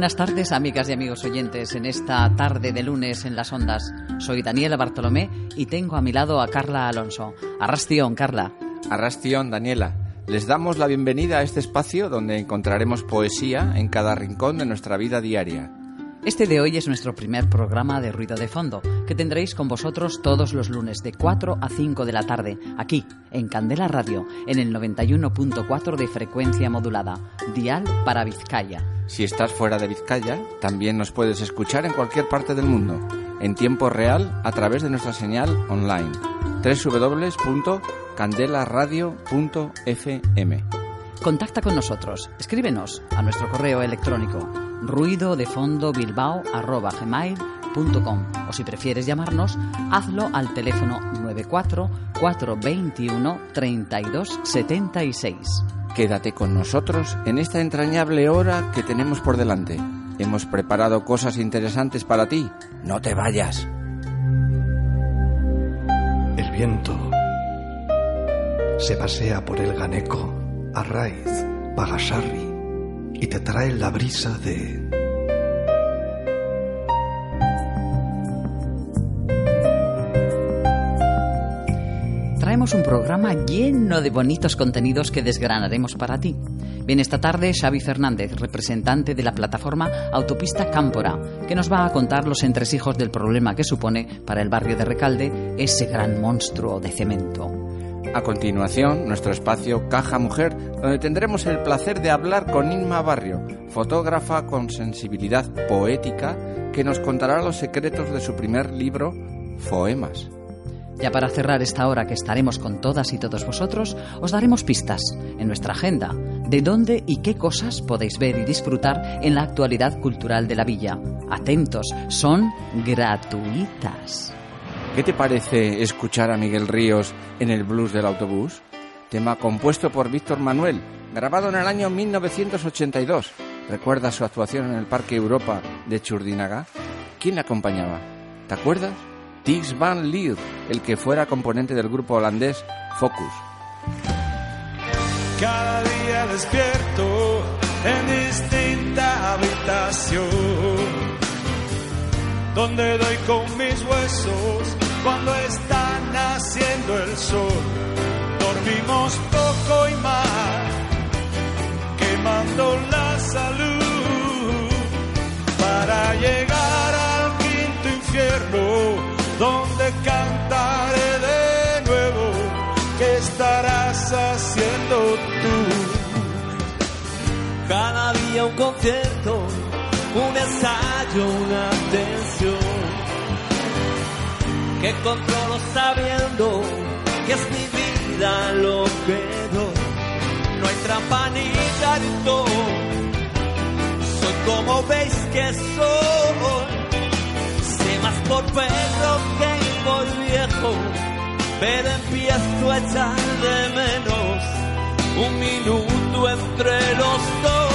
Buenas tardes, amigas y amigos oyentes, en esta tarde de lunes en las ondas. Soy Daniela Bartolomé y tengo a mi lado a Carla Alonso. Arrastion, Carla. Arrastion, Daniela. Les damos la bienvenida a este espacio donde encontraremos poesía en cada rincón de nuestra vida diaria. Este de hoy es nuestro primer programa de ruido de fondo, que tendréis con vosotros todos los lunes de 4 a 5 de la tarde, aquí, en Candela Radio, en el 91.4 de frecuencia modulada, dial para Vizcaya. Si estás fuera de Vizcaya, también nos puedes escuchar en cualquier parte del mundo, en tiempo real a través de nuestra señal online, www.candelaradio.fm. Contacta con nosotros, escríbenos a nuestro correo electrónico ruido de fondo bilbao o si prefieres llamarnos, hazlo al teléfono 94 421 32 76. Quédate con nosotros en esta entrañable hora que tenemos por delante. Hemos preparado cosas interesantes para ti. No te vayas. El viento se pasea por el Ganeco, Arraiz, Pagasarri y te trae la brisa de... Traemos un programa lleno de bonitos contenidos que desgranaremos para ti. Bien, esta tarde Xavi Fernández, representante de la plataforma Autopista Cámpora, que nos va a contar los entresijos del problema que supone para el barrio de Recalde ese gran monstruo de cemento. A continuación, nuestro espacio Caja Mujer, donde tendremos el placer de hablar con Inma Barrio, fotógrafa con sensibilidad poética, que nos contará los secretos de su primer libro, Foemas. Ya para cerrar esta hora que estaremos con todas y todos vosotros, os daremos pistas en nuestra agenda de dónde y qué cosas podéis ver y disfrutar en la actualidad cultural de la villa. Atentos, son gratuitas. ¿Qué te parece escuchar a Miguel Ríos en el blues del autobús? Tema compuesto por Víctor Manuel, grabado en el año 1982. ¿Recuerdas su actuación en el Parque Europa de Churdinaga? ¿Quién le acompañaba? ¿Te acuerdas? Tix Van Leer, el que fuera componente del grupo holandés Focus. Cada día despierto en distinta habitación donde doy con mis huesos cuando está naciendo el sol. Dormimos poco y mal, quemando la salud para llegar al quinto infierno, donde cantaré de nuevo qué estarás haciendo tú. Cada día un concierto un ensayo, una tensión que controlo sabiendo que es mi vida lo que doy. No hay trampa ni cartón, soy como veis que soy. Sé más por perro que por viejo, pero empiezo a echar de menos un minuto entre los dos.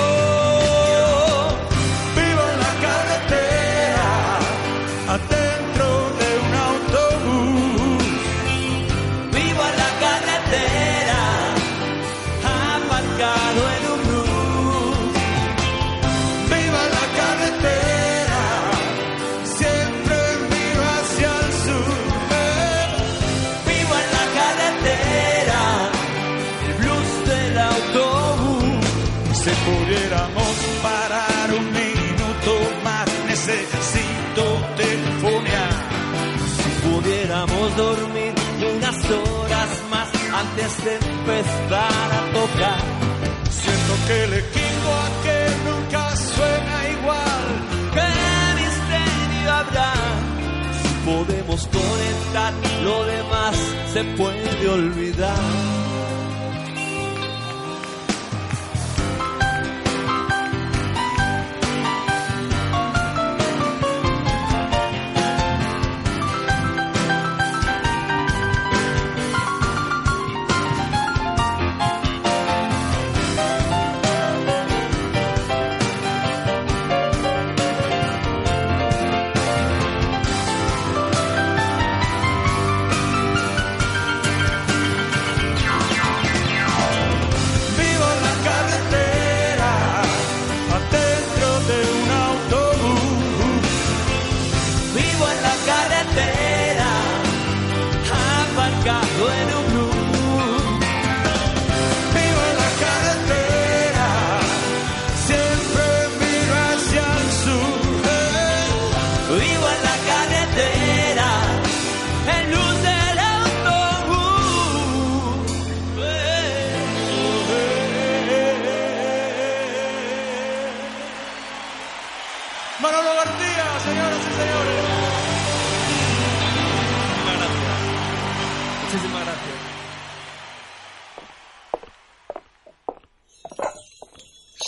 Antes de empezar a tocar. Siento que el equipo aquel nunca suena igual. ¿Qué misterio habrá? Si podemos conectar, lo demás se puede olvidar.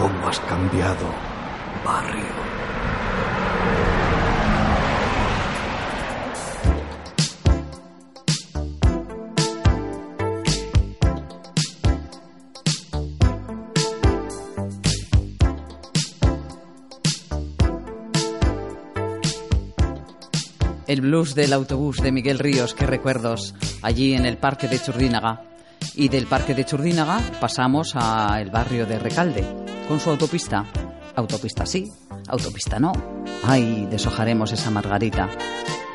¿Cómo has cambiado, barrio? El blues del autobús de Miguel Ríos, qué recuerdos, allí en el parque de Churdínaga. Y del parque de Churdínaga pasamos al barrio de Recalde, con su autopista. Autopista sí, autopista no. Ay, deshojaremos esa margarita.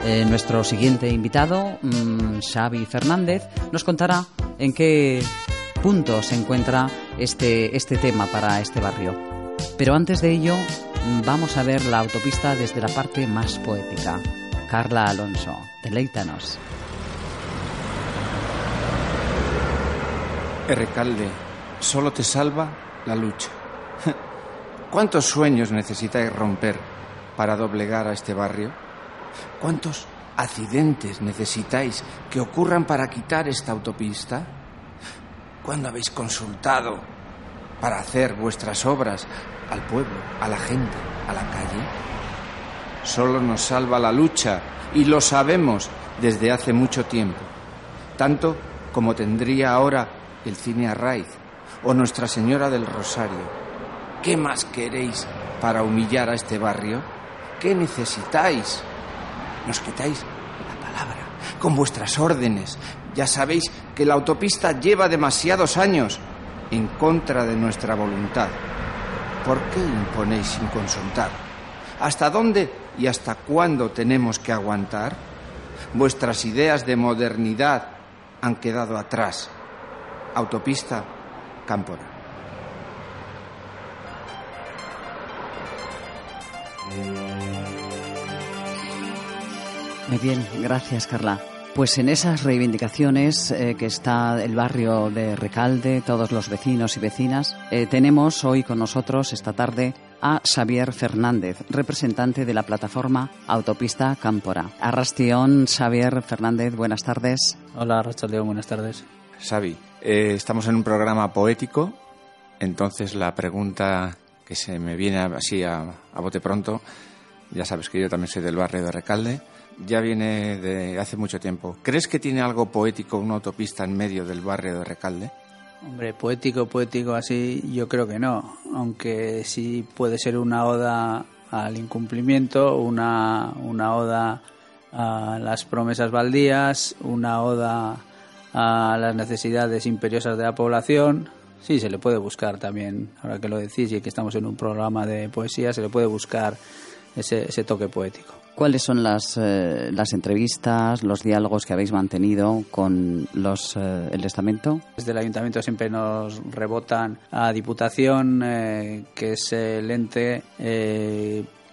Eh, nuestro siguiente invitado, mm, Xavi Fernández, nos contará en qué punto se encuentra este, este tema para este barrio. Pero antes de ello, mm, vamos a ver la autopista desde la parte más poética. Carla Alonso, deleítanos. Recalde, solo te salva la lucha. ¿Cuántos sueños necesitáis romper para doblegar a este barrio? ¿Cuántos accidentes necesitáis que ocurran para quitar esta autopista? ¿Cuándo habéis consultado para hacer vuestras obras al pueblo, a la gente, a la calle? Solo nos salva la lucha y lo sabemos desde hace mucho tiempo, tanto como tendría ahora el cine Arraiz o Nuestra Señora del Rosario. ¿Qué más queréis para humillar a este barrio? ¿Qué necesitáis? Nos quitáis la palabra con vuestras órdenes. Ya sabéis que la autopista lleva demasiados años en contra de nuestra voluntad. ¿Por qué imponéis sin consultar? ¿Hasta dónde y hasta cuándo tenemos que aguantar? Vuestras ideas de modernidad han quedado atrás. Autopista Cámpora. Muy bien, gracias Carla. Pues en esas reivindicaciones eh, que está el barrio de Recalde, todos los vecinos y vecinas, eh, tenemos hoy con nosotros esta tarde a Xavier Fernández, representante de la plataforma Autopista Cámpora. Arrastión, Xavier Fernández, buenas tardes. Hola, León, buenas tardes. Xavi, eh, estamos en un programa poético, entonces la pregunta que se me viene así a, bote pronto, ya sabes que yo también soy del barrio de Recalde, ya viene de hace mucho tiempo. ¿Crees que tiene algo poético una autopista en medio del barrio de Recalde? Hombre, poético, poético así, yo creo que no. Aunque sí puede ser una oda al incumplimiento, una, una oda a las promesas baldías, una oda a las necesidades imperiosas de la población. Sí, se le puede buscar también, ahora que lo decís y que estamos en un programa de poesía, se le puede buscar ese, ese toque poético. ¿Cuáles son las, eh, las entrevistas, los diálogos que habéis mantenido con los, eh, el estamento? Desde el ayuntamiento siempre nos rebotan a Diputación, eh, que es el ente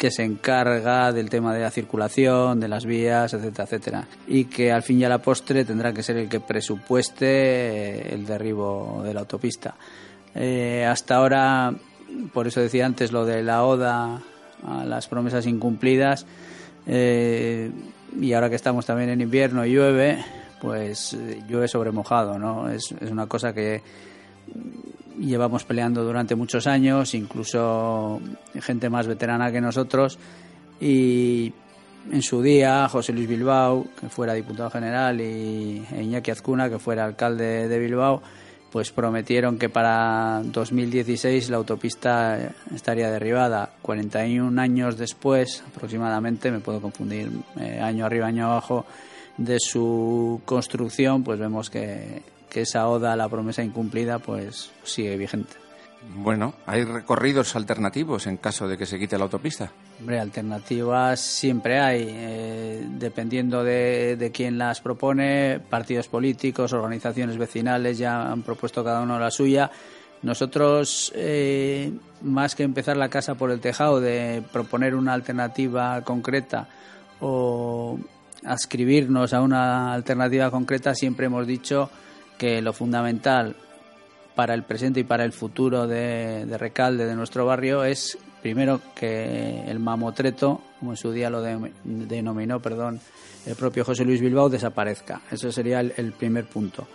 que se encarga del tema de la circulación, de las vías, etcétera, etcétera. Y que al fin y a la postre tendrá que ser el que presupueste el derribo de la autopista. hasta ahora, por eso decía antes lo de la ODA a las promesas incumplidas, eh, y ahora que estamos también en invierno y llueve, pues eh, llueve sobre mojado, ¿no? Es, es una cosa que llevamos peleando durante muchos años, incluso gente más veterana que nosotros, y en su día José Luis Bilbao, que fuera diputado general, y Iñaki Azcuna, que fuera alcalde de Bilbao, pues prometieron que para 2016 la autopista estaría derribada. 41 años después, aproximadamente, me puedo confundir, eh, año arriba, año abajo, de su construcción, pues vemos que, que esa oda a la promesa incumplida pues sigue vigente. Bueno, ¿hay recorridos alternativos en caso de que se quite la autopista? Hombre, alternativas siempre hay, eh, dependiendo de, de, quién las propone, partidos políticos, organizaciones vecinales ya han propuesto cada uno la suya. Nosotros, eh, más que empezar la casa por el tejado, de proponer una alternativa concreta o ascribirnos a una alternativa concreta, siempre hemos dicho que lo fundamental para el presente y para el futuro de, Recalde, de nuestro barrio, es primero que el mamotreto, como en su día lo denominó perdón, el propio José Luis Bilbao, desaparezca. Eso sería el, primer punto.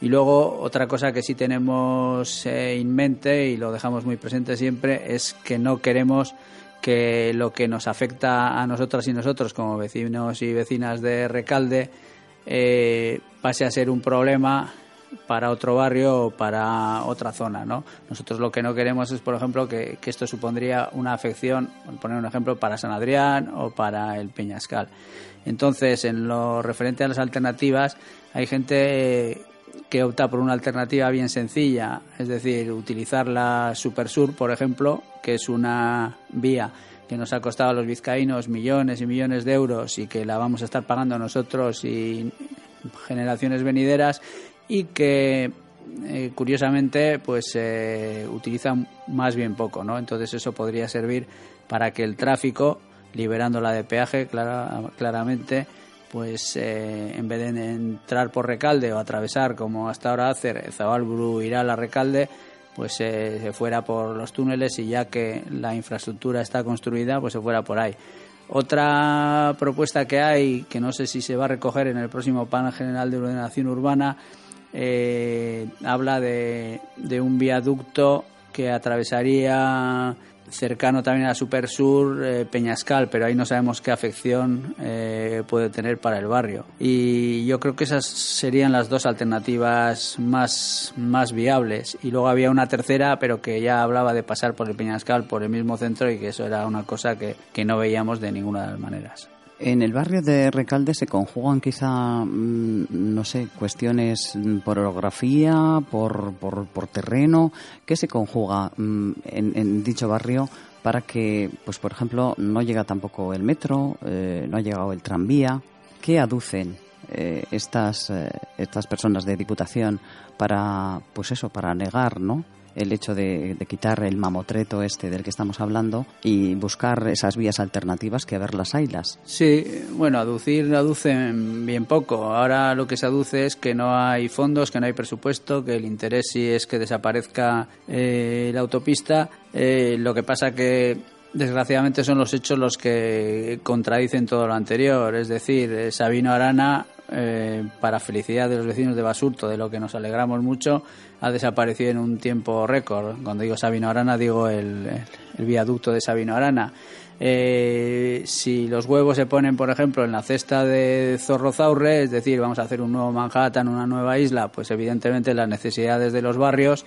Y luego otra cosa que sí tenemos eh, en mente y lo dejamos muy presente siempre es que no queremos que lo que nos afecta a nosotras y nosotros como vecinos y vecinas de Recalde eh, pase a ser un problema para otro barrio o para otra zona, ¿no? Nosotros lo que no queremos es, por ejemplo, que, esto supondría una afección, por poner un ejemplo, para San Adrián o para el Peñascal. Entonces, en lo referente a las alternativas, hay gente que opta por una alternativa bien sencilla, es decir, utilizar la Supersur, por ejemplo, que es una vía que nos ha costado a los vizcaínos millones y millones de euros y que la vamos a estar pagando nosotros y generaciones venideras y que eh, curiosamente pues se utiliza más bien poco, ¿no? Entonces eso podría servir para que el tráfico, liberándola de peaje claramente, pues eh, en vez de entrar por Recalde o atravesar como hasta ahora hacer Zabalburu irá la Recalde, pues eh, se fuera por los túneles y ya que la infraestructura está construida, pues se fuera por ahí. Otra propuesta que hay, que no sé si se va a recoger en el próximo Plan General de Ordenación Urbana, eh, habla de, un viaducto que atravesaría cercano también a Super Sur, eh, Peñascal, pero ahí no sabemos qué afección eh, puede tener para el barrio. Y yo creo que esas serían las dos alternativas más, más viables. Y luego había una tercera, pero que ya hablaba de pasar por el Peñascal, por el mismo centro, y que eso era una cosa que, que no veíamos de ninguna de las maneras. En el barrio de Recalde se conjugan quizá, mm, no sé, cuestiones por orografía, por, por, terreno. ¿Qué se conjuga mm, en, dicho barrio para que, pues por ejemplo, no llega tampoco el metro, eh, no ha llegado el tranvía? ¿Qué aducen eh, estas, eh, estas personas de Diputación para, pues eso, para negar, ¿no? El hecho de, quitar el mamotreto este del que estamos hablando y buscar esas vías alternativas que a ver las haylas. Sí, bueno, aducir aducen bien poco. Ahora lo que se aduce es que no hay fondos, que no hay presupuesto, que el interés sí es que desaparezca eh, la autopista. Eh, lo que pasa que desgraciadamente son los hechos los que contradicen todo lo anterior. Es decir, eh, Sabino Arana eh, para felicidad de los vecinos de Basurto, de lo que nos alegramos mucho, ha desaparecido en un tiempo récord. Cuando digo Sabino Arana, digo el, viaducto de Sabino Arana. Eh, si los huevos se ponen, por ejemplo, en la cesta de Zorrozaurre, es decir, vamos a hacer un nuevo Manhattan, una nueva isla, pues evidentemente las necesidades de los barrios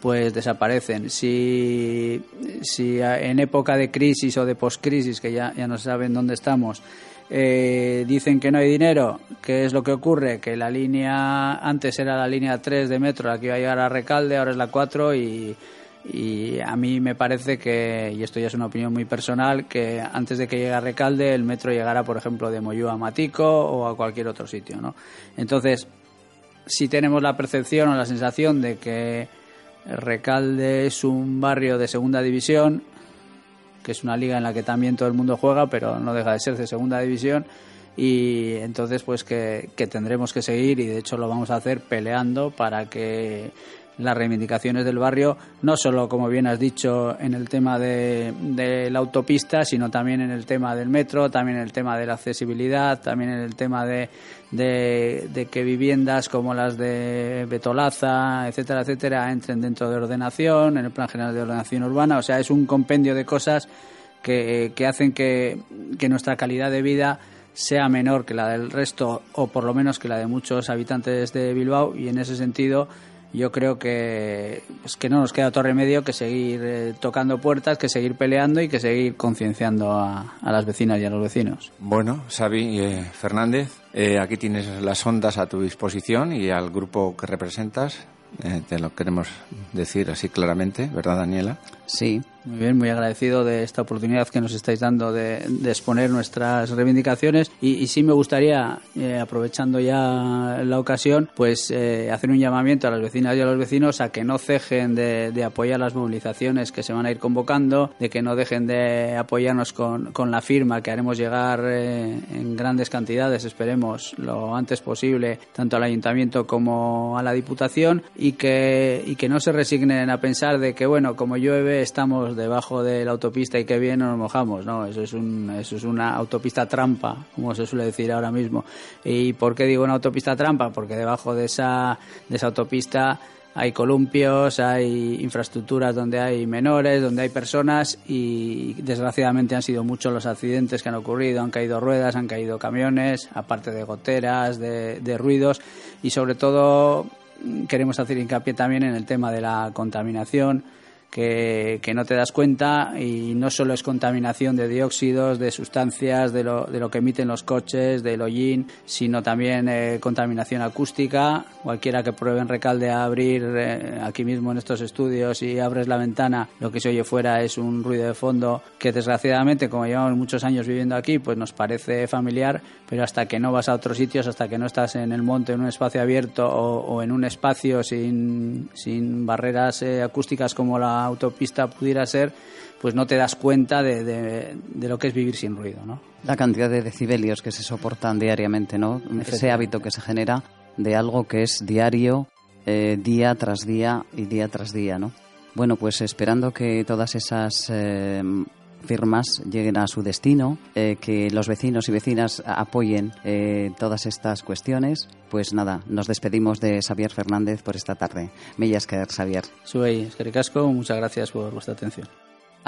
pues desaparecen. Si, si en época de crisis o de poscrisis, que ya, ya no saben dónde estamos, eh, dicen que no hay dinero. ¿Qué es lo que ocurre? Que la línea, antes era la línea 3 de metro, la que iba a llegar a Recalde, ahora es la 4 y, y a mí me parece que, y esto ya es una opinión muy personal, que antes de que llegue a Recalde el metro llegará, por ejemplo, de Moyú a Matico o a cualquier otro sitio, ¿no? Entonces, si tenemos la percepción o la sensación de que Recalde es un barrio de segunda división, que es una liga en la que también todo el mundo juega, pero no deja de ser de segunda división. Y entonces, pues que, tendremos que seguir, y de hecho lo vamos a hacer peleando para que las reivindicaciones del barrio, no solo, como bien has dicho, en el tema de, de, la autopista, sino también en el tema del metro, también en el tema de la accesibilidad, también en el tema de, de, que viviendas como las de Betolaza, etcétera, etcétera, entren dentro de ordenación, en el Plan General de Ordenación Urbana. O sea, es un compendio de cosas que, que hacen que, que nuestra calidad de vida sea menor que la del resto o por lo menos que la de muchos habitantes de Bilbao y en ese sentido yo creo que, pues que no nos queda otro remedio que seguir eh, tocando puertas, que seguir peleando y que seguir concienciando a, las vecinas y a los vecinos. Bueno, Xavi eh, Fernández, eh, aquí tienes las ondas a tu disposición y al grupo que representas. te lo queremos decir así claramente, ¿verdad, Daniela? Sí, muy bien, muy agradecido de esta oportunidad que nos estáis dando de, exponer nuestras reivindicaciones. Y, sí me gustaría, eh, aprovechando ya la ocasión, pues eh, hacer un llamamiento a las vecinas y a los vecinos a que no cejen de, apoyar las movilizaciones que se van a ir convocando, de que no dejen de apoyarnos con, con la firma que haremos llegar eh, en grandes cantidades, esperemos, lo antes posible, tanto al ayuntamiento como a la diputación y que, y que no se resignen a pensar de que, bueno, como llueve, estamos debajo de la autopista y qué bien nos mojamos, ¿no? Eso es, un, eso es una autopista trampa, como se suele decir ahora mismo. ¿Y por qué digo una autopista trampa? Porque debajo de esa, de esa autopista hay columpios, hay infraestructuras donde hay menores, donde hay personas y desgraciadamente han sido muchos los accidentes que han ocurrido, han caído ruedas, han caído camiones, aparte de goteras, de, de ruidos y sobre todo queremos hacer hincapié también en el tema de la contaminación que, no te das cuenta y no solo es contaminación de dióxidos, de sustancias, de lo, de lo que emiten los coches, del hollín, sino también eh, contaminación acústica. Cualquiera que pruebe en Recalde a abrir eh, aquí mismo en estos estudios y abres la ventana, lo que se oye fuera es un ruido de fondo que desgraciadamente, como llevamos muchos años viviendo aquí, pues nos parece familiar, pero hasta que no vas a otros sitios, hasta que no estás en el monte, en un espacio abierto o, en un espacio sin, sin barreras eh, acústicas como la autopista pudiera ser, pues no te das cuenta de, de, lo que es vivir sin ruido, ¿no? La cantidad de decibelios que se soportan diariamente, ¿no? Ese hábito que se genera de algo que es diario, eh, día tras día y día tras día, ¿no? Bueno, pues esperando que todas esas eh, firmas lleguen a su destino, eh, que los vecinos y vecinas apoyen eh, todas estas cuestiones. Pues nada, nos despedimos de Xavier Fernández por esta tarde. Mellas que Xavier. Soy Casco, muchas gracias por vuestra atención.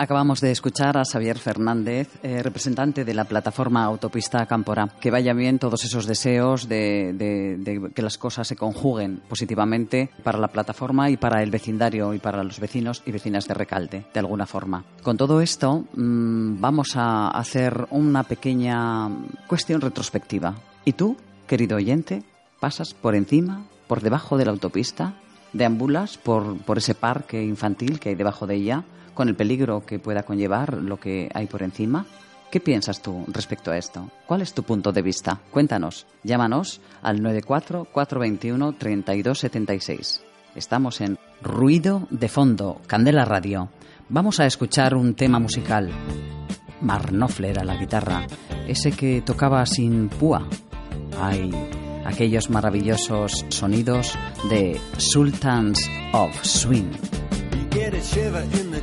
Acabamos de escuchar a Xavier Fernández, eh, representante de la plataforma Autopista Cámpora. Que vaya bien todos esos deseos de, que las cosas se conjuguen positivamente para la plataforma y para el vecindario y para los vecinos y vecinas de Recalde, de alguna forma. Con todo esto, mm, vamos a hacer una pequeña cuestión retrospectiva. ¿Y tú, querido oyente, pasas por encima, por debajo de la autopista? ¿Deambulas por, por ese parque infantil que hay debajo de ella? Con el peligro que pueda conllevar lo que hay por encima? ¿Qué piensas tú respecto a esto? ¿Cuál es tu punto de vista? Cuéntanos. Llámanos al 94-421-3276. Estamos en Ruido de Fondo, Candela Radio. Vamos a escuchar un tema musical. Marnofler a la guitarra, ese que tocaba sin púa. Ay, aquellos maravillosos sonidos de Sultans of Swing.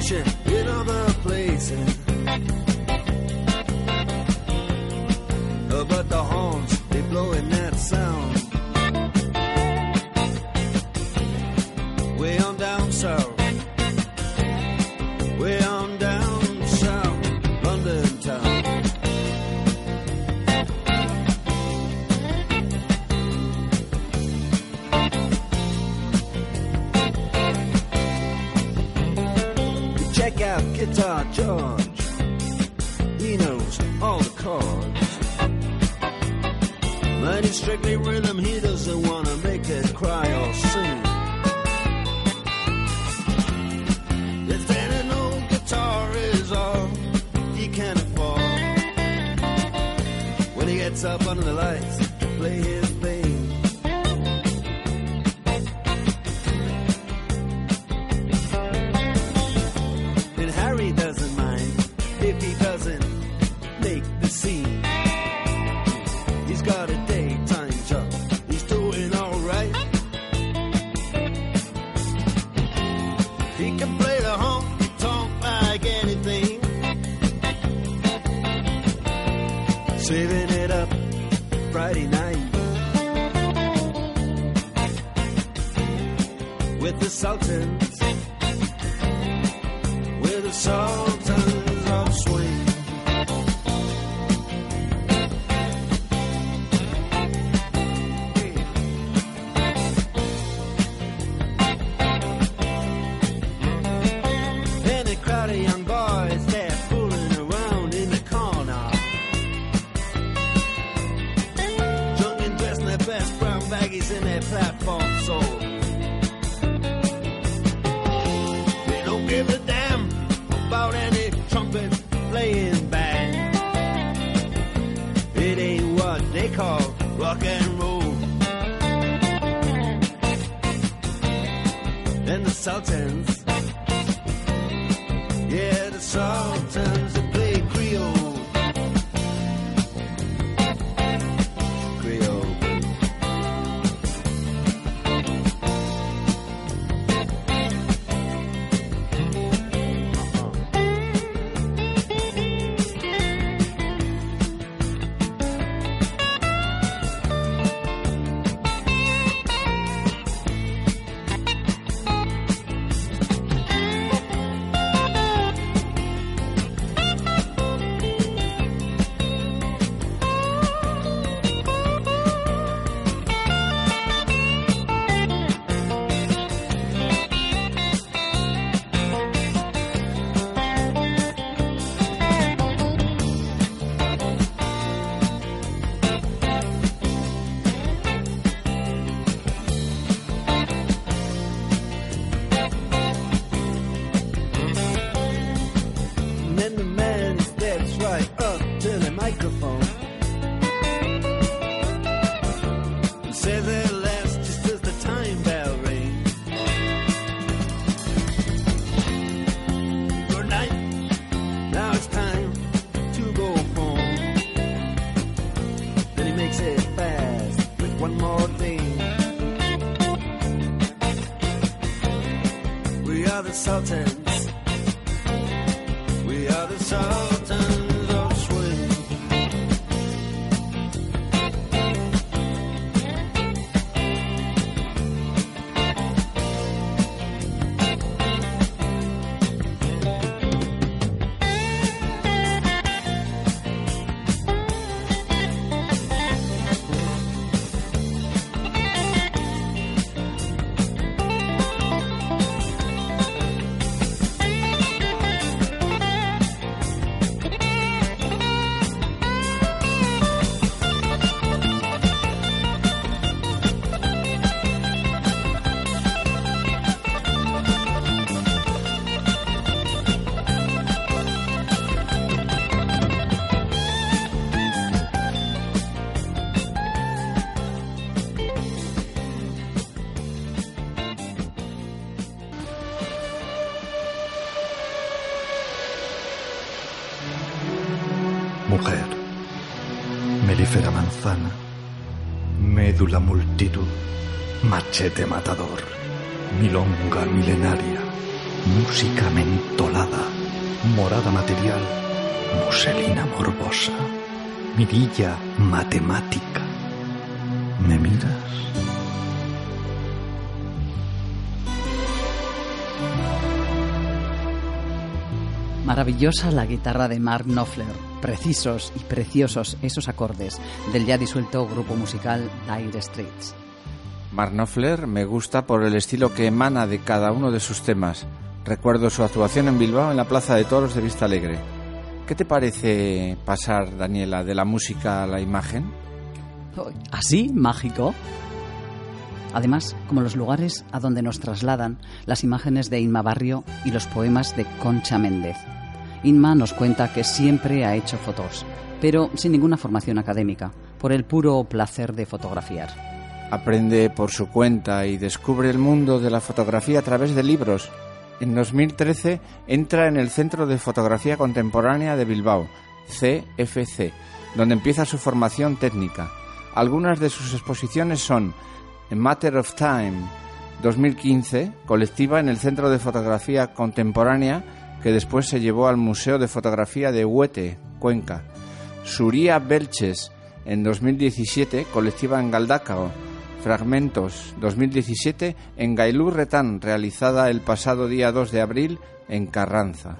in other places. But the horns, they blowing now. up under the lights. Sultan. melífera manzana, médula multitud, machete matador, milonga milenaria, música mentolada, morada material, muselina morbosa, mirilla matemática. ¿Me miras? Maravillosa la guitarra de Mark Knopfler, precisos y preciosos esos acordes del ya disuelto grupo musical Dire Straits. Mark Knopfler me gusta por el estilo que emana de cada uno de sus temas. Recuerdo su actuación en Bilbao en la Plaza de Toros de Vista Alegre. ¿Qué te parece pasar, Daniela, de la música a la imagen? ¿Así? ¿Mágico? Además, como los lugares a donde nos trasladan las imágenes de Inma Barrio y los poemas de Concha Méndez. Inma nos cuenta que siempre ha hecho fotos, pero sin ninguna formación académica, por el puro placer de fotografiar. Aprende por su cuenta y descubre el mundo de la fotografía a través de libros. En 2013 entra en el Centro de Fotografía Contemporánea de Bilbao, CFC, donde empieza su formación técnica. Algunas de sus exposiciones son Matter of Time 2015, colectiva en el Centro de Fotografía Contemporánea, que después se llevó al Museo de Fotografía de Huete, Cuenca. Suría Belches en 2017, colectiva en Galdácao. Fragmentos 2017 en Gailú Retán, realizada el pasado día 2 de abril en Carranza.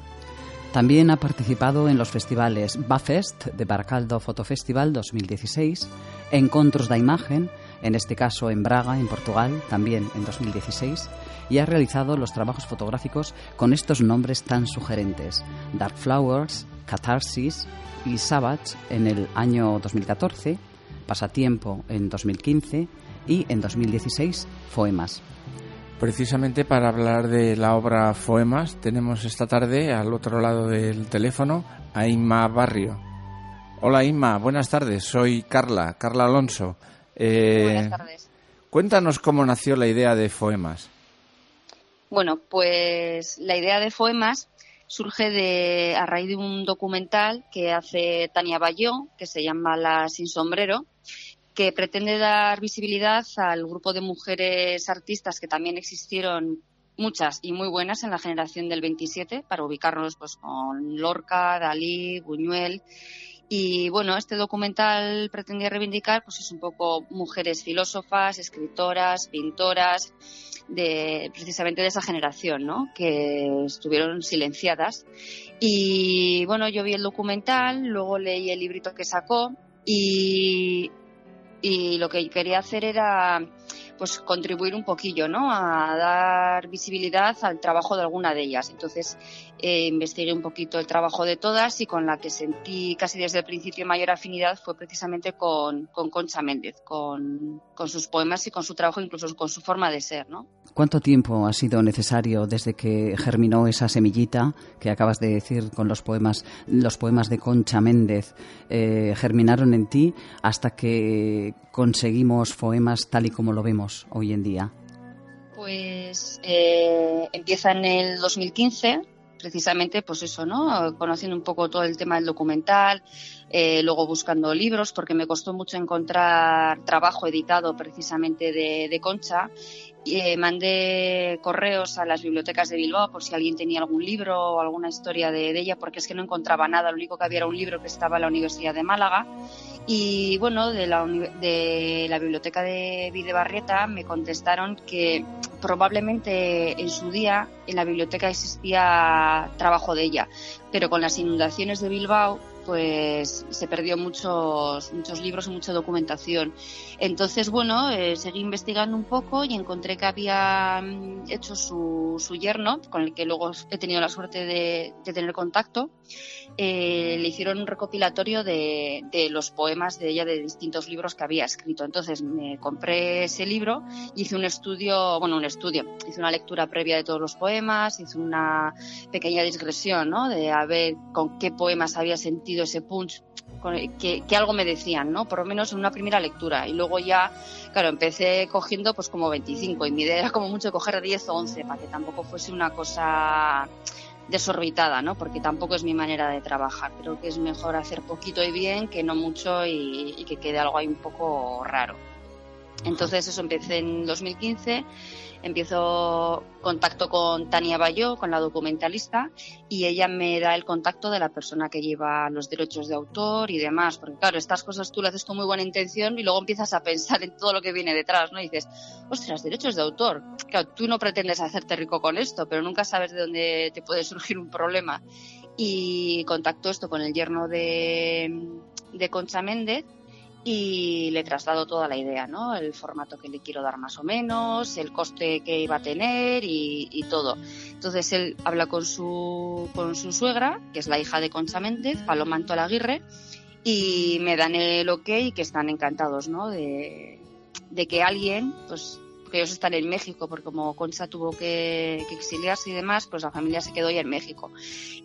También ha participado en los festivales Bafest de Baracaldo Fotofestival 2016, Encontros da Imagen, en este caso en Braga, en Portugal, también en 2016, y ha realizado los trabajos fotográficos con estos nombres tan sugerentes: Dark Flowers, Catharsis y Savage en el año 2014, Pasatiempo en 2015 y en 2016 Foemas. Precisamente para hablar de la obra Foemas tenemos esta tarde al otro lado del teléfono a Inma Barrio. Hola Inma, buenas tardes, soy Carla, Carla Alonso. Eh, Buenas tardes. Cuéntanos cómo nació la idea de Foemas. Bueno, pues la idea de Foemas surge de, a raíz de un documental que hace Tania Bayó, que se llama La Sin Sombrero, que pretende dar visibilidad al grupo de mujeres artistas que también existieron muchas y muy buenas en la generación del 27, para ubicarnos pues con Lorca, Dalí, Buñuel. Y bueno, este documental pretendía reivindicar pues es un poco mujeres filósofas, escritoras, pintoras, de precisamente de esa generación, ¿no? Que estuvieron silenciadas. Y bueno, yo vi el documental, luego leí el librito que sacó y, y lo que quería hacer era pues contribuir un poquillo, ¿no? A dar visibilidad al trabajo de alguna de ellas. Entonces eh, investigué un poquito el trabajo de todas y con la que sentí casi desde el principio mayor afinidad fue precisamente con, con Concha Méndez, con, con sus poemas y con su trabajo, incluso con su forma de ser, ¿no? ¿Cuánto tiempo ha sido necesario desde que germinó esa semillita que acabas de decir con los poemas, los poemas de Concha Méndez eh, germinaron en ti hasta que conseguimos poemas tal y como lo vemos hoy en día? Pues eh, empieza en el 2015, precisamente, pues eso, ¿no? Conociendo un poco todo el tema del documental, eh, luego buscando libros, porque me costó mucho encontrar trabajo editado precisamente de, de Concha. Eh, mandé correos a las bibliotecas de Bilbao por si alguien tenía algún libro o alguna historia de, ella, porque es que no encontraba nada. Lo único que había era un libro que estaba en la Universidad de Málaga. Y bueno, de la, de la biblioteca de Videbarrieta me contestaron que probablemente en su día en la biblioteca existía trabajo de ella, pero con las inundaciones de Bilbao pues se perdió muchos muchos libros y mucha documentación. Entonces, bueno, eh, seguí investigando un poco y encontré que había mm, hecho su, su yerno, con el que luego he tenido la suerte de, de tener contacto. Eh, le hicieron un recopilatorio de, de los poemas de ella de distintos libros que había escrito. Entonces me compré ese libro, hice un estudio, bueno, un estudio, hice una lectura previa de todos los poemas, hice una pequeña digresión, ¿no? De a ver con qué poemas había sentido ese punch, que, que algo me decían, ¿no? Por lo menos en una primera lectura. Y luego ya, claro, empecé cogiendo pues como 25 y mi idea era como mucho coger 10 o 11 para que tampoco fuese una cosa desorbitada, ¿no? Porque tampoco es mi manera de trabajar. Creo que es mejor hacer poquito y bien que no mucho y que quede algo ahí un poco raro. Entonces eso empecé en 2015, empiezo contacto con Tania Bayó, con la documentalista, y ella me da el contacto de la persona que lleva los derechos de autor y demás, porque claro, estas cosas tú las haces con muy buena intención y luego empiezas a pensar en todo lo que viene detrás, ¿no? Y dices, ostras, derechos de autor. Claro, tú no pretendes hacerte rico con esto, pero nunca sabes de dónde te puede surgir un problema. Y contacto esto con el yerno de, de Concha Méndez, y le traslado toda la idea, ¿no? El formato que le quiero dar más o menos, el coste que iba a tener y, todo. Entonces él habla con su, con su suegra, que es la hija de Concha Méndez, Paloma Antola Aguirre, y me dan el ok y que están encantados, ¿no? De que alguien, pues que ellos están en México, porque como Concha tuvo que, que, exiliarse y demás, pues la familia se quedó ya en México.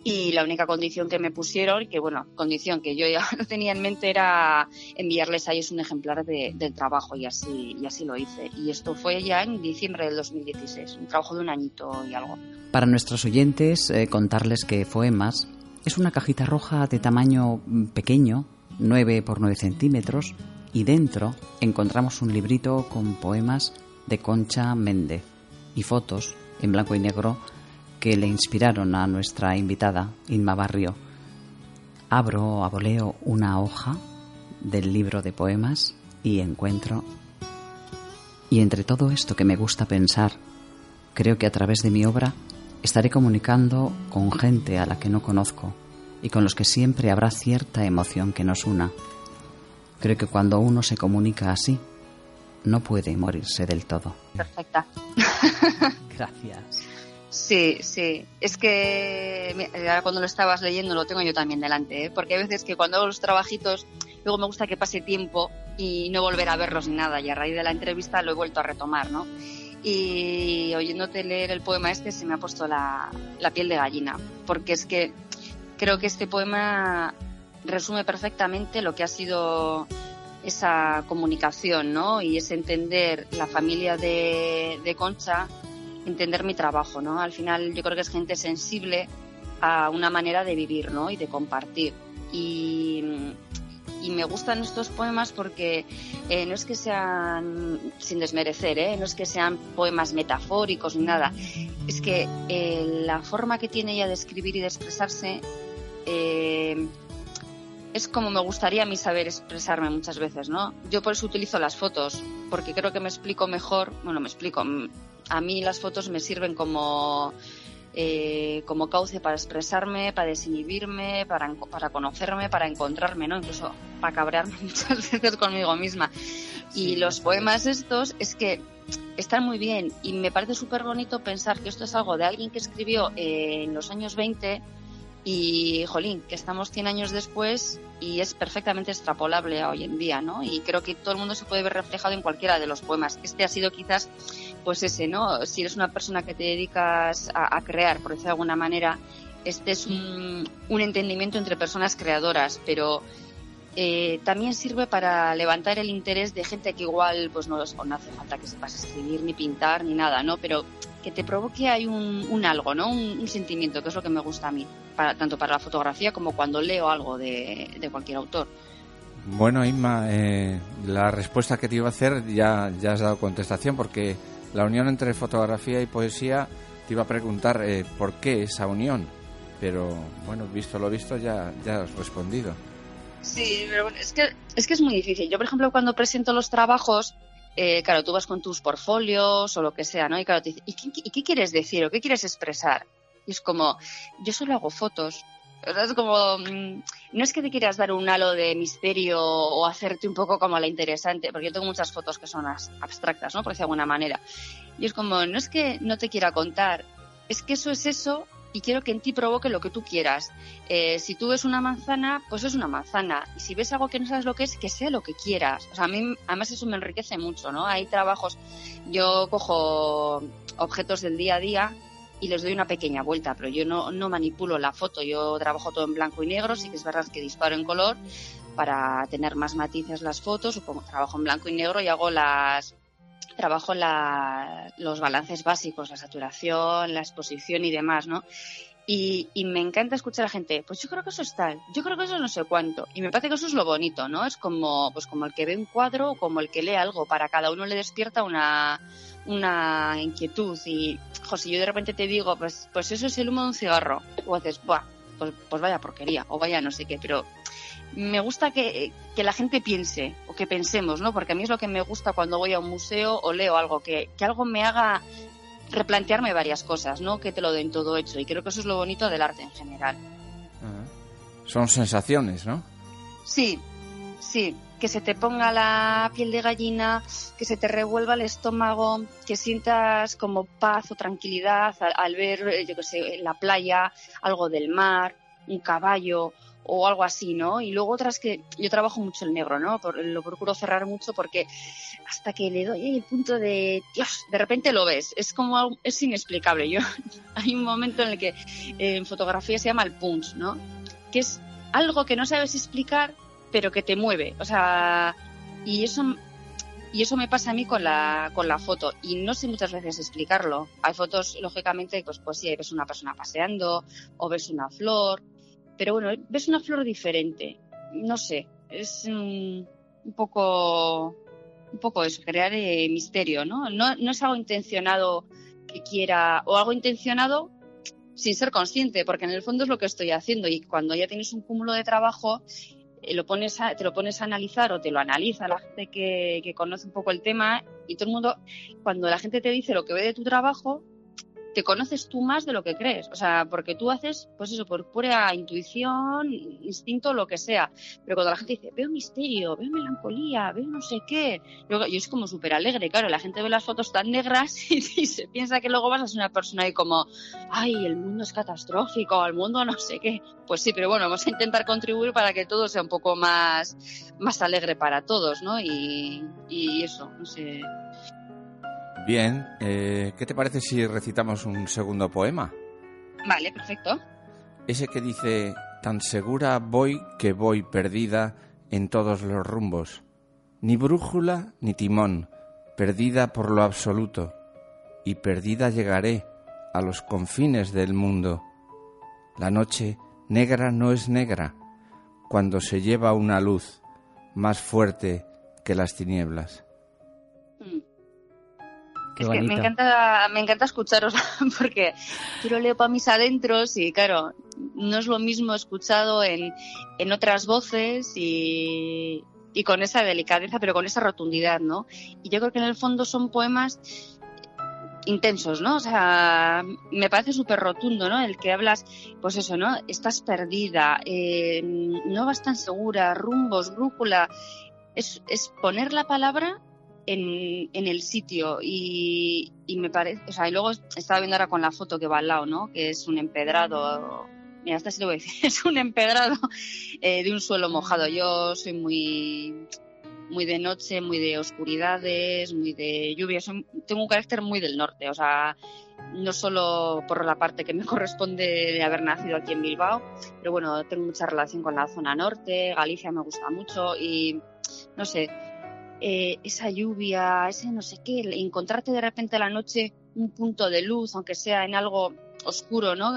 Y la única condición que me pusieron, que bueno, condición que yo ya no tenía en mente era enviarles a ellos un ejemplar de, del trabajo y así, y así lo hice. Y esto fue ya en diciembre del 2016, un trabajo de un añito y algo. Para nuestros oyentes, eh, contarles que Foemas es una cajita roja de tamaño pequeño, 9 por 9 centímetros, y dentro encontramos un librito con poemas de Concha Méndez y fotos en blanco y negro que le inspiraron a nuestra invitada Inma Barrio. Abro a voleo una hoja del libro de poemas y encuentro... Y entre todo esto que me gusta pensar, creo que a través de mi obra estaré comunicando con gente a la que no conozco y con los que siempre habrá cierta emoción que nos una. Creo que cuando uno se comunica así, no puede morirse del todo. Perfecta. Gracias. Sí, sí. Es que ahora cuando lo estabas leyendo lo tengo yo también delante, ¿eh? porque hay veces que cuando hago los trabajitos, luego me gusta que pase tiempo y no volver a verlos ni nada, y a raíz de la entrevista lo he vuelto a retomar, ¿no? Y oyéndote leer el poema este se me ha puesto la, la piel de gallina, porque es que creo que este poema resume perfectamente lo que ha sido esa comunicación, ¿no? Y ese entender la familia de, Concha, entender mi trabajo, ¿no? Al final yo creo que es gente sensible a una manera de vivir, ¿no? Y de compartir. Y, y me gustan estos poemas porque eh, no es que sean, sin desmerecer, ¿eh? no es que sean poemas metafóricos ni nada, es que eh, la forma que tiene ella de escribir y de expresarse eh, es como me gustaría a mí saber expresarme muchas veces, ¿no? Yo por eso utilizo las fotos, porque creo que me explico mejor, bueno, me explico, a mí las fotos me sirven como, eh, como cauce para expresarme, para desinhibirme, para, para conocerme, para encontrarme, ¿no? Incluso para cabrearme muchas veces conmigo misma. Y los poemas estos es que están muy bien y me parece súper bonito pensar que esto es algo de alguien que escribió eh, en los años 20 y, jolín, que estamos 100 años después y es perfectamente extrapolable a hoy en día, ¿no? Y creo que todo el mundo se puede ver reflejado en cualquiera de los poemas. Este ha sido quizás, pues ese, ¿no? Si eres una persona que te dedicas a, crear, por decirlo de alguna manera, este es un, un entendimiento entre personas creadoras, pero eh, también sirve para levantar el interés de gente que igual pues no, no hace falta que sepas escribir ni pintar ni nada, ¿no? Pero que te provoque hay un, un algo, ¿no? Un, un, sentimiento, que es lo que me gusta a mí, para, tanto para la fotografía como cuando leo algo de, de cualquier autor. Bueno, Inma, eh, la respuesta que te iba a hacer ya, ya has dado contestación, porque la unión entre fotografía y poesía te iba a preguntar eh, por qué esa unión, pero bueno, visto lo visto ya, ya has respondido. Sí, pero bueno, es que, es que es muy difícil. Yo, por ejemplo, cuando presento los trabajos, eh, claro, tú vas con tus portfolios o lo que sea, ¿no? Y claro, te dices, ¿y qué, ¿y qué quieres decir o qué quieres expresar? Y es como, yo solo hago fotos. Es como, no es que te quieras dar un halo de misterio o hacerte un poco como la interesante, porque yo tengo muchas fotos que son abstractas, ¿no? Por decir de alguna manera. Y es como, no es que no te quiera contar, es que eso es eso y quiero que en ti provoque lo que tú quieras. Eh, si tú ves una manzana, pues es una manzana. Y si ves algo que no sabes lo que es, que sea lo que quieras. O sea, a mí, además eso me enriquece mucho, ¿no? Hay trabajos, yo cojo objetos del día a día y les doy una pequeña vuelta, pero yo no, no manipulo la foto, yo trabajo todo en blanco y negro, sí que es verdad que disparo en color para tener más matices las fotos, o como trabajo en blanco y negro y hago las trabajo la, los balances básicos, la saturación, la exposición y demás, ¿no? Y, y, me encanta escuchar a la gente, pues yo creo que eso es tal, yo creo que eso no sé cuánto. Y me parece que eso es lo bonito, ¿no? Es como, pues como el que ve un cuadro o como el que lee algo, para cada uno le despierta una, una inquietud. Y, José, yo de repente te digo, pues, pues eso es el humo de un cigarro. O haces, Buah, pues, pues vaya porquería, o vaya no sé qué, pero me gusta que, que, la gente piense o que pensemos, ¿no? Porque a mí es lo que me gusta cuando voy a un museo o leo algo, que, que algo me haga replantearme varias cosas, ¿no? Que te lo den todo hecho. Y creo que eso es lo bonito del arte en general. Son sensaciones, ¿no? Sí, sí. Que se te ponga la piel de gallina, que se te revuelva el estómago, que sientas como paz o tranquilidad al, ver, yo qué sé, la playa, algo del mar, un caballo o algo así, ¿no? Y luego otras que yo trabajo mucho el negro, ¿no? Por, lo procuro cerrar mucho porque hasta que le doy el punto de Dios, de repente lo ves, es como es inexplicable. Yo hay un momento en el que eh, en fotografía se llama el punch, ¿no? Que es algo que no sabes explicar, pero que te mueve, o sea, y eso y eso me pasa a mí con la con la foto y no sé muchas veces explicarlo. Hay fotos lógicamente pues pues sí, ves una persona paseando o ves una flor pero bueno, ves una flor diferente. No sé, es un, un poco un poco eso, crear eh, misterio, ¿no? ¿no? No es algo intencionado que quiera, o algo intencionado sin ser consciente, porque en el fondo es lo que estoy haciendo y cuando ya tienes un cúmulo de trabajo, lo pones a, te lo pones a analizar o te lo analiza la gente que, que conoce un poco el tema y todo el mundo, cuando la gente te dice lo que ve de tu trabajo, te conoces tú más de lo que crees. O sea, porque tú haces, pues eso, por pura intuición, instinto, lo que sea. Pero cuando la gente dice, veo misterio, veo melancolía, veo no sé qué. Yo soy como súper alegre, claro. La gente ve las fotos tan negras y, se piensa que luego vas a ser una persona ahí como, ay, el mundo es catastrófico, el mundo no sé qué. Pues sí, pero bueno, vamos a intentar contribuir para que todo sea un poco más, más alegre para todos, ¿no? Y eso, no sé. Bien, eh, ¿qué te parece si recitamos un segundo poema? Vale, perfecto. Ese que dice, tan segura voy que voy perdida en todos los rumbos, ni brújula ni timón, perdida por lo absoluto, y perdida llegaré a los confines del mundo. La noche negra no es negra cuando se lleva una luz más fuerte que las tinieblas. Qué es que me encanta, me encanta escucharos porque yo lo leo para mis adentros y claro, no es lo mismo escuchado en, en otras voces y, y con esa delicadeza, pero con esa rotundidad, ¿no? Y yo creo que en el fondo son poemas intensos, ¿no? O sea, me parece súper rotundo, ¿no? El que hablas, pues eso, ¿no? Estás perdida, eh, no vas tan segura, rumbos, brújula. Es, es poner la palabra en, en el sitio y, y, me parece, o sea, y luego estaba viendo ahora con la foto que va al lado, ¿no? Que es un empedrado, mira, esta sí lo voy a decir, es un empedrado eh, de un suelo mojado. Yo soy muy, muy de noche, muy de oscuridades, muy de lluvia, soy, tengo un carácter muy del norte, o sea, no solo por la parte que me corresponde de haber nacido aquí en Bilbao, pero bueno, tengo mucha relación con la zona norte, Galicia me gusta mucho y no sé, eh, esa lluvia, ese no sé qué, encontrarte de repente a la noche un punto de luz, aunque sea en algo oscuro, ¿no?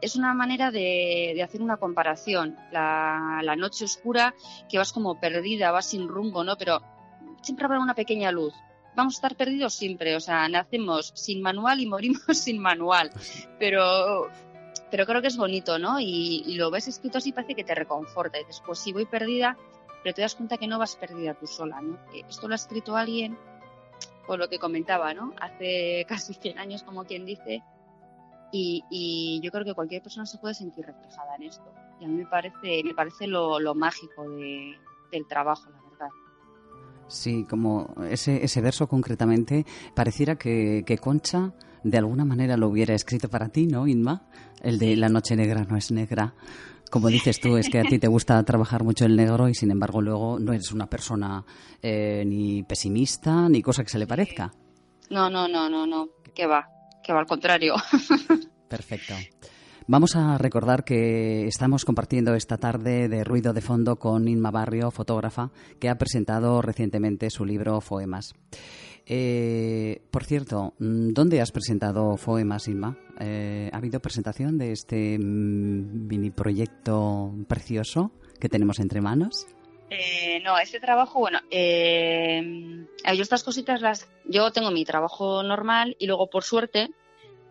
Es una manera de, de hacer una comparación. La, la, noche oscura, que vas como perdida, vas sin rumbo, ¿no? Pero siempre habrá una pequeña luz. Vamos a estar perdidos siempre, o sea, nacemos sin manual y morimos sin manual. Pero pero creo que es bonito, ¿no? Y, y, lo ves escrito así parece que te reconforta. Y dices, pues si voy perdida, pero te das cuenta que no vas perdida tú sola, ¿no? Esto lo ha escrito alguien, por lo que comentaba, ¿no? Hace casi 100 años, como quien dice, y, y, yo creo que cualquier persona se puede sentir reflejada en esto. Y a mí me parece, me parece lo, lo mágico de, del trabajo, la verdad. Sí, como ese, ese verso concretamente, pareciera que, que Concha de alguna manera lo hubiera escrito para ti, ¿no, Inma? El de La noche negra no es negra como dices tú, es que a ti te gusta trabajar mucho el negro y sin embargo luego no eres una persona eh, ni pesimista ni cosa que se le parezca. No, no, no, no, no, que va, que va al contrario. Perfecto. Vamos a recordar que estamos compartiendo esta tarde de ruido de fondo con Inma Barrio, fotógrafa, que ha presentado recientemente su libro Foemas. Eh, por cierto, mm, ¿dónde has presentado Foemas, Inma? Eh, ¿Ha habido presentación de este mm, mini proyecto precioso que tenemos entre manos? Eh, no, este trabajo, bueno, eh, yo estas cositas las, yo tengo mi trabajo normal y luego por suerte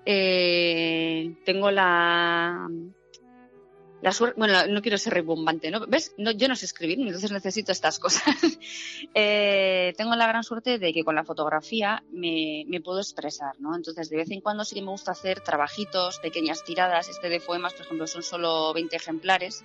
eh, tengo la, la suerte, bueno, no quiero ser rimbombante, ¿no? ¿Ves? No, yo no sé escribir, entonces necesito estas cosas. eh, tengo la gran suerte de que con la fotografía me, puedo expresar, ¿no? Entonces, de vez en cuando sí que me gusta hacer trabajitos, pequeñas tiradas. Este de poemas, por ejemplo, son solo 20 ejemplares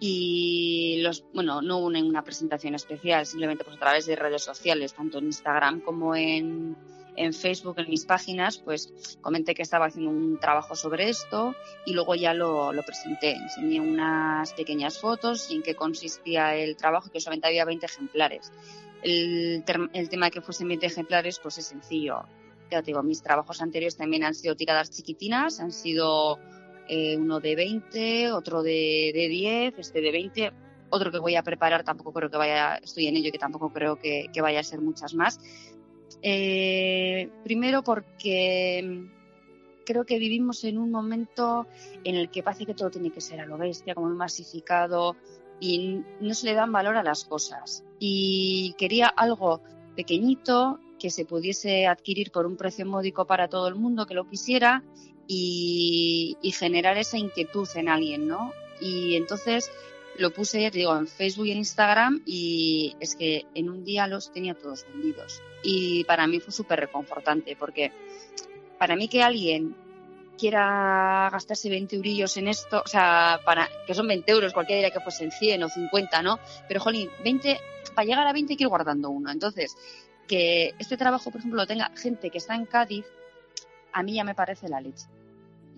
y los, bueno, no en una presentación especial, simplemente pues a través de redes sociales, tanto en Instagram como en, en Facebook, en mis páginas, pues comenté que estaba haciendo un trabajo sobre esto y luego ya lo, lo presenté. Enseñé unas pequeñas fotos y en qué consistía el trabajo, que solamente había 20 ejemplares. El, el tema de que fuesen 20 ejemplares, pues es sencillo. Ya te digo, mis trabajos anteriores también han sido tiradas chiquitinas, han sido eh, uno de 20, otro de, de 10, este de 20, otro que voy a preparar, tampoco creo que vaya, estoy en ello, que tampoco creo que, que vaya a ser muchas más. Eh, primero porque creo que vivimos en un momento en el que parece que todo tiene que ser a lo bestia, como masificado y no se le dan valor a las cosas. Y quería algo pequeñito que se pudiese adquirir por un precio módico para todo el mundo que lo quisiera y, y generar esa inquietud en alguien, ¿no? Y entonces lo puse, ya digo, en Facebook y en Instagram y es que en un día los tenía todos vendidos. Y para mí fue súper reconfortante porque para mí que alguien quiera gastarse 20 eurillos en esto, o sea, para que son 20 euros, cualquiera diría que fuesen 100 o 50, ¿no? Pero, jolín, 20, para llegar a 20 hay que ir guardando uno. Entonces, que este trabajo, por ejemplo, lo tenga gente que está en Cádiz, a mí ya me parece la leche.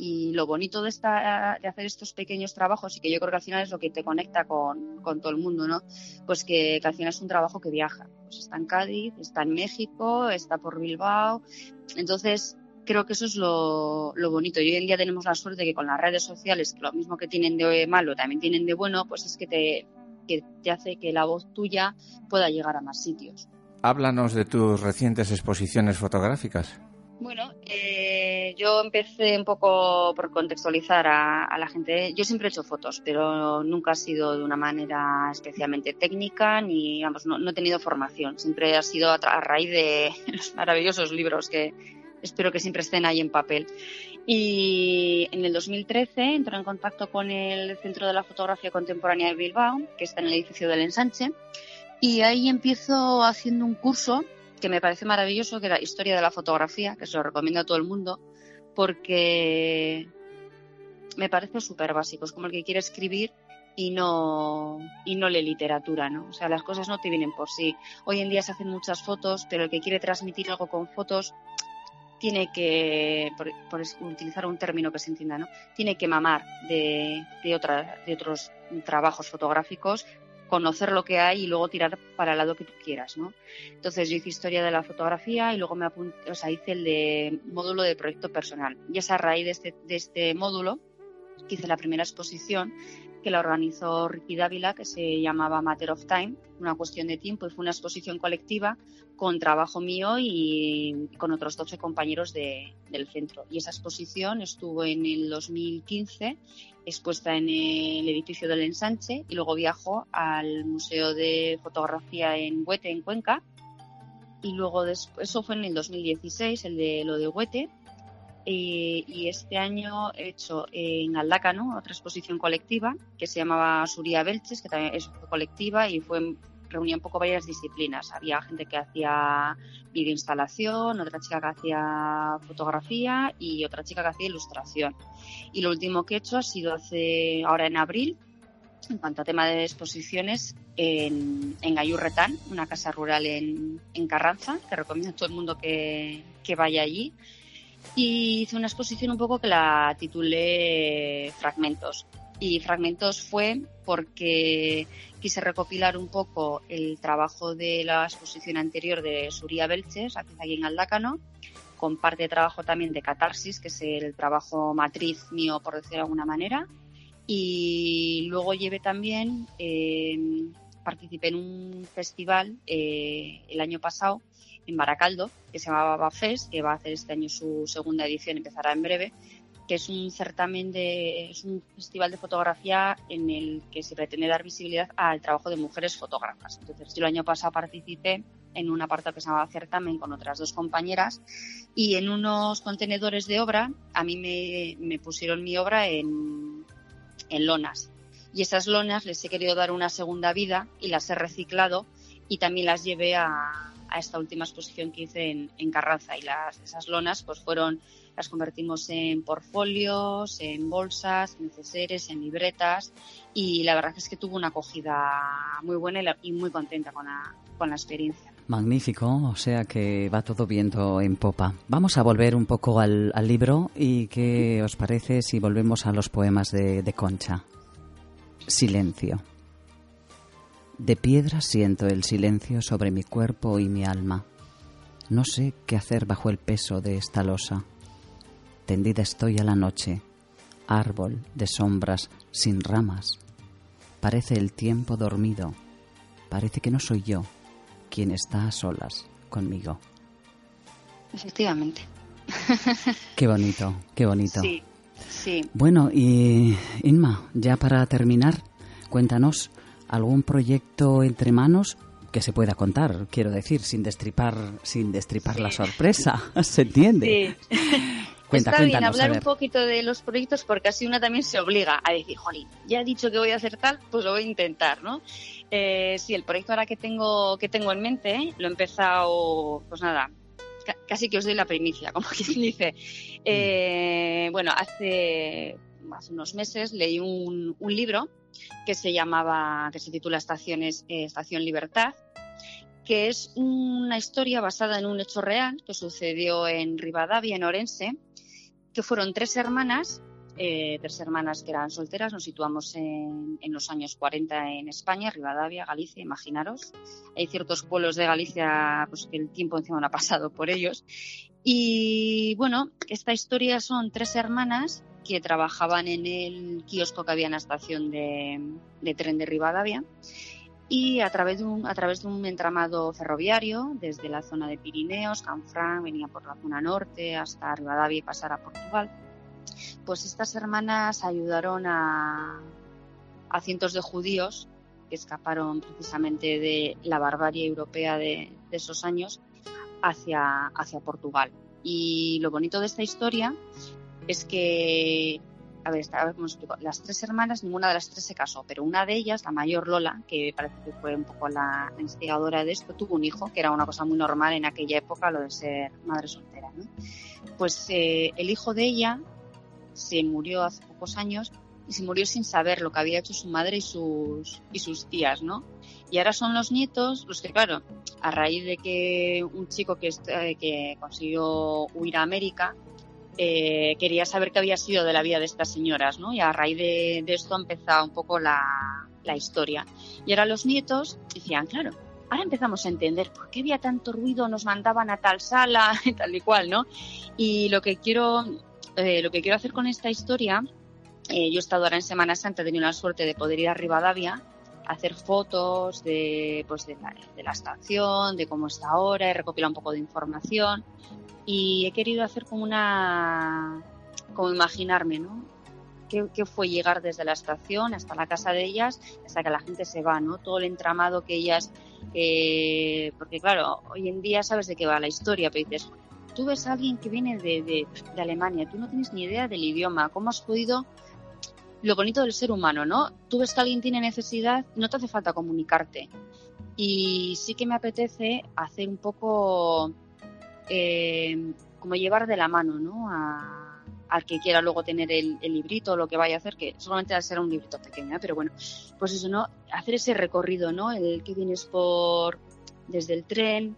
Y lo bonito de, esta, hacer estos pequeños trabajos, y que yo creo que al final es lo que te conecta con, todo el mundo, ¿no? Pues que, que, al final es un trabajo que viaja. Pues está en Cádiz, está en México, está por Bilbao. Entonces, creo que eso es lo, bonito. Y hoy en día tenemos la suerte de que con las redes sociales, lo mismo que tienen de malo, también tienen de bueno, pues es que te, que te hace que la voz tuya pueda llegar a más sitios. Háblanos de tus recientes exposiciones fotográficas. Bueno, eh, yo empecé un poco por contextualizar a, la gente. Yo siempre he hecho fotos, pero nunca ha sido de una manera especialmente técnica, ni, digamos, no, no he tenido formación. Siempre ha sido a, raíz de los maravillosos libros que espero que siempre estén ahí en papel. Y en el 2013 entró en contacto con el Centro de la Fotografía Contemporánea de Bilbao, que está en el edificio del Ensanche, y ahí empiezo haciendo un curso que me parece maravilloso, que era Historia de la Fotografía, que se lo recomiendo a todo el mundo, porque me parece súper básico. Es como el que quiere escribir y no, y no lee literatura, ¿no? O sea, las cosas no te vienen por sí. Hoy en día se hacen muchas fotos, pero el que quiere transmitir algo con fotos tiene que, por utilizar un término que se entienda, ¿no? Tiene que mamar de, de, otra, de otros trabajos fotográficos conocer lo que hay y luego tirar para el lado que tú quieras, ¿no? Entonces yo hice historia de la fotografía y luego me apunté, o sea, hice el de módulo de proyecto personal. Y es a raíz de este, de este módulo que hice la primera exposición que la organizó Ricky Dávila, que se llamaba Matter of Time, una cuestión de tiempo, y fue una exposición colectiva con trabajo mío y con otros 12 compañeros de, del centro. Y esa exposición estuvo en el 2015 expuesta en el edificio del Ensanche y luego viajó al Museo de Fotografía en Huete, en Cuenca. Y luego después, eso fue en el 2016, el de lo de Huete. Eh, y este año he hecho en Aldácano otra exposición colectiva que se llamaba Suría Belches, que también es colectiva y fue reunía un poco varias disciplinas. Había gente que hacía videoinstalación, otra chica que hacía fotografía y otra chica que hacía ilustración. Y lo último que he hecho ha sido hace, ahora en abril, en cuanto a tema de exposiciones, en, en Gayurretán, una casa rural en, en, Carranza, que recomiendo a todo el mundo que vaya allí. Y hice una exposición un poco que la titulé Fragmentos. Y Fragmentos fue porque quise recopilar un poco el trabajo de la exposición anterior de Suría Belches, aquí en Aldácano, con parte de trabajo también de Catarsis, que es el trabajo matriz mío, por decirlo de alguna manera. Y luego llevé también, eh, participé en un festival eh, el año pasado en Baracaldo, que se llamaba Bafest, que va a hacer este año su segunda edición, empezará en breve, que es un certamen de, es un festival de fotografía en el que se pretende dar visibilidad al trabajo de mujeres fotógrafas. Entonces, yo el año pasado participé en un apartado que se llamaba certamen con otras dos compañeras y en unos contenedores de obra a mí me, me pusieron mi obra en, en lonas y esas lonas les he querido dar una segunda vida y las he reciclado y también las llevé a, a esta última exposición que hice en, en Carranza y las, esas lonas pues fueron las convertimos en portfolios, en bolsas, en neceseres, en libretas y la verdad es que tuvo una acogida muy buena y, la- y muy contenta con la, con la experiencia. Magnífico, o sea que va todo viento en popa. Vamos a volver un poco al, al libro y qué os parece si volvemos a los poemas de, de Concha. Silencio. De piedra siento el silencio sobre mi cuerpo y mi alma. No sé qué hacer bajo el peso de esta losa. Tendida estoy a la noche, árbol de sombras sin ramas. Parece el tiempo dormido. Parece que no soy yo quien está a solas conmigo. Efectivamente. Qué bonito, qué bonito. Sí, sí. Bueno, y Inma, ya para terminar, cuéntanos algún proyecto entre manos que se pueda contar, quiero decir, sin destripar, sin destripar la sorpresa, ¿se entiende? Sí. Cuenta, Está bien hablar un poquito de los proyectos porque así una también se obliga a decir, jolín, ya he dicho que voy a hacer tal, pues lo voy a intentar, ¿no? Eh, sí, el proyecto ahora que tengo, que tengo en mente, ¿eh? lo he empezado, pues nada, ca- casi que os doy la primicia, como quien dice. Eh, bueno, hace, hace unos meses leí un, un libro que se llamaba, que se titula Estaciones, eh, Estación Libertad, que es una historia basada en un hecho real que sucedió en Rivadavia, en Orense, que fueron tres hermanas, eh, tres hermanas que eran solteras, nos situamos en, en los años 40 en España, Rivadavia, Galicia, imaginaros. Hay ciertos pueblos de Galicia pues, que el tiempo encima no ha pasado por ellos. Y bueno, esta historia son tres hermanas que trabajaban en el kiosco que había en la estación de, tren de Rivadavia y a través de un, a través de un entramado ferroviario desde la zona de Pirineos, Canfranc, venía por la zona norte hasta Rivadavia y pasar a Portugal, pues estas hermanas ayudaron a, a cientos de judíos que escaparon precisamente de la barbarie europea de, de esos años hacia, hacia Portugal. Y lo bonito de esta historia es que a ver, ver cómo explico. Las tres hermanas, ninguna de las tres se casó, pero una de ellas, la mayor Lola, que parece que fue un poco la instigadora de esto, tuvo un hijo, que era una cosa muy normal en aquella época, lo de ser madre soltera. ¿no? Pues eh, el hijo de ella se murió hace pocos años y se murió sin saber lo que había hecho su madre y sus, y sus tías, ¿no? Y ahora son los nietos los que, claro, a raíz de que un chico que, eh, que consiguió huir a América, eh, quería saber qué había sido de la vida de estas señoras, ¿no? Y a raíz de, de esto ha empezado un poco la, historia. Y ahora los nietos decían, claro, ahora empezamos a entender por qué había tanto ruido, nos mandaban a tal sala tal y cual, ¿no? Y lo que quiero, eh, lo que quiero hacer con esta historia, eh, yo he estado ahora en Semana Santa, he tenido la suerte de poder ir a Rivadavia, a hacer fotos de, pues la, de la estación, de cómo está ahora, he recopilado un poco de información y he querido hacer como una, como imaginarme, ¿no? ¿Qué, fue llegar desde la estación hasta la casa de ellas, hasta que la gente se va, ¿no? Todo el entramado que ellas, eh, porque claro, hoy en día sabes de qué va la historia, pero dices, tú ves a alguien que viene de, de Alemania, tú no tienes ni idea del idioma, ¿cómo has podido lo bonito del ser humano, ¿no? Tú ves que alguien tiene necesidad, no te hace falta comunicarte. Y sí que me apetece hacer un poco eh, como llevar de la mano, ¿no? A, al que quiera luego tener el, el librito o lo que vaya a hacer, que solamente va a ser un librito pequeño, ¿eh? pero bueno, pues eso, ¿no? Hacer ese recorrido, ¿no? El que vienes por desde el tren,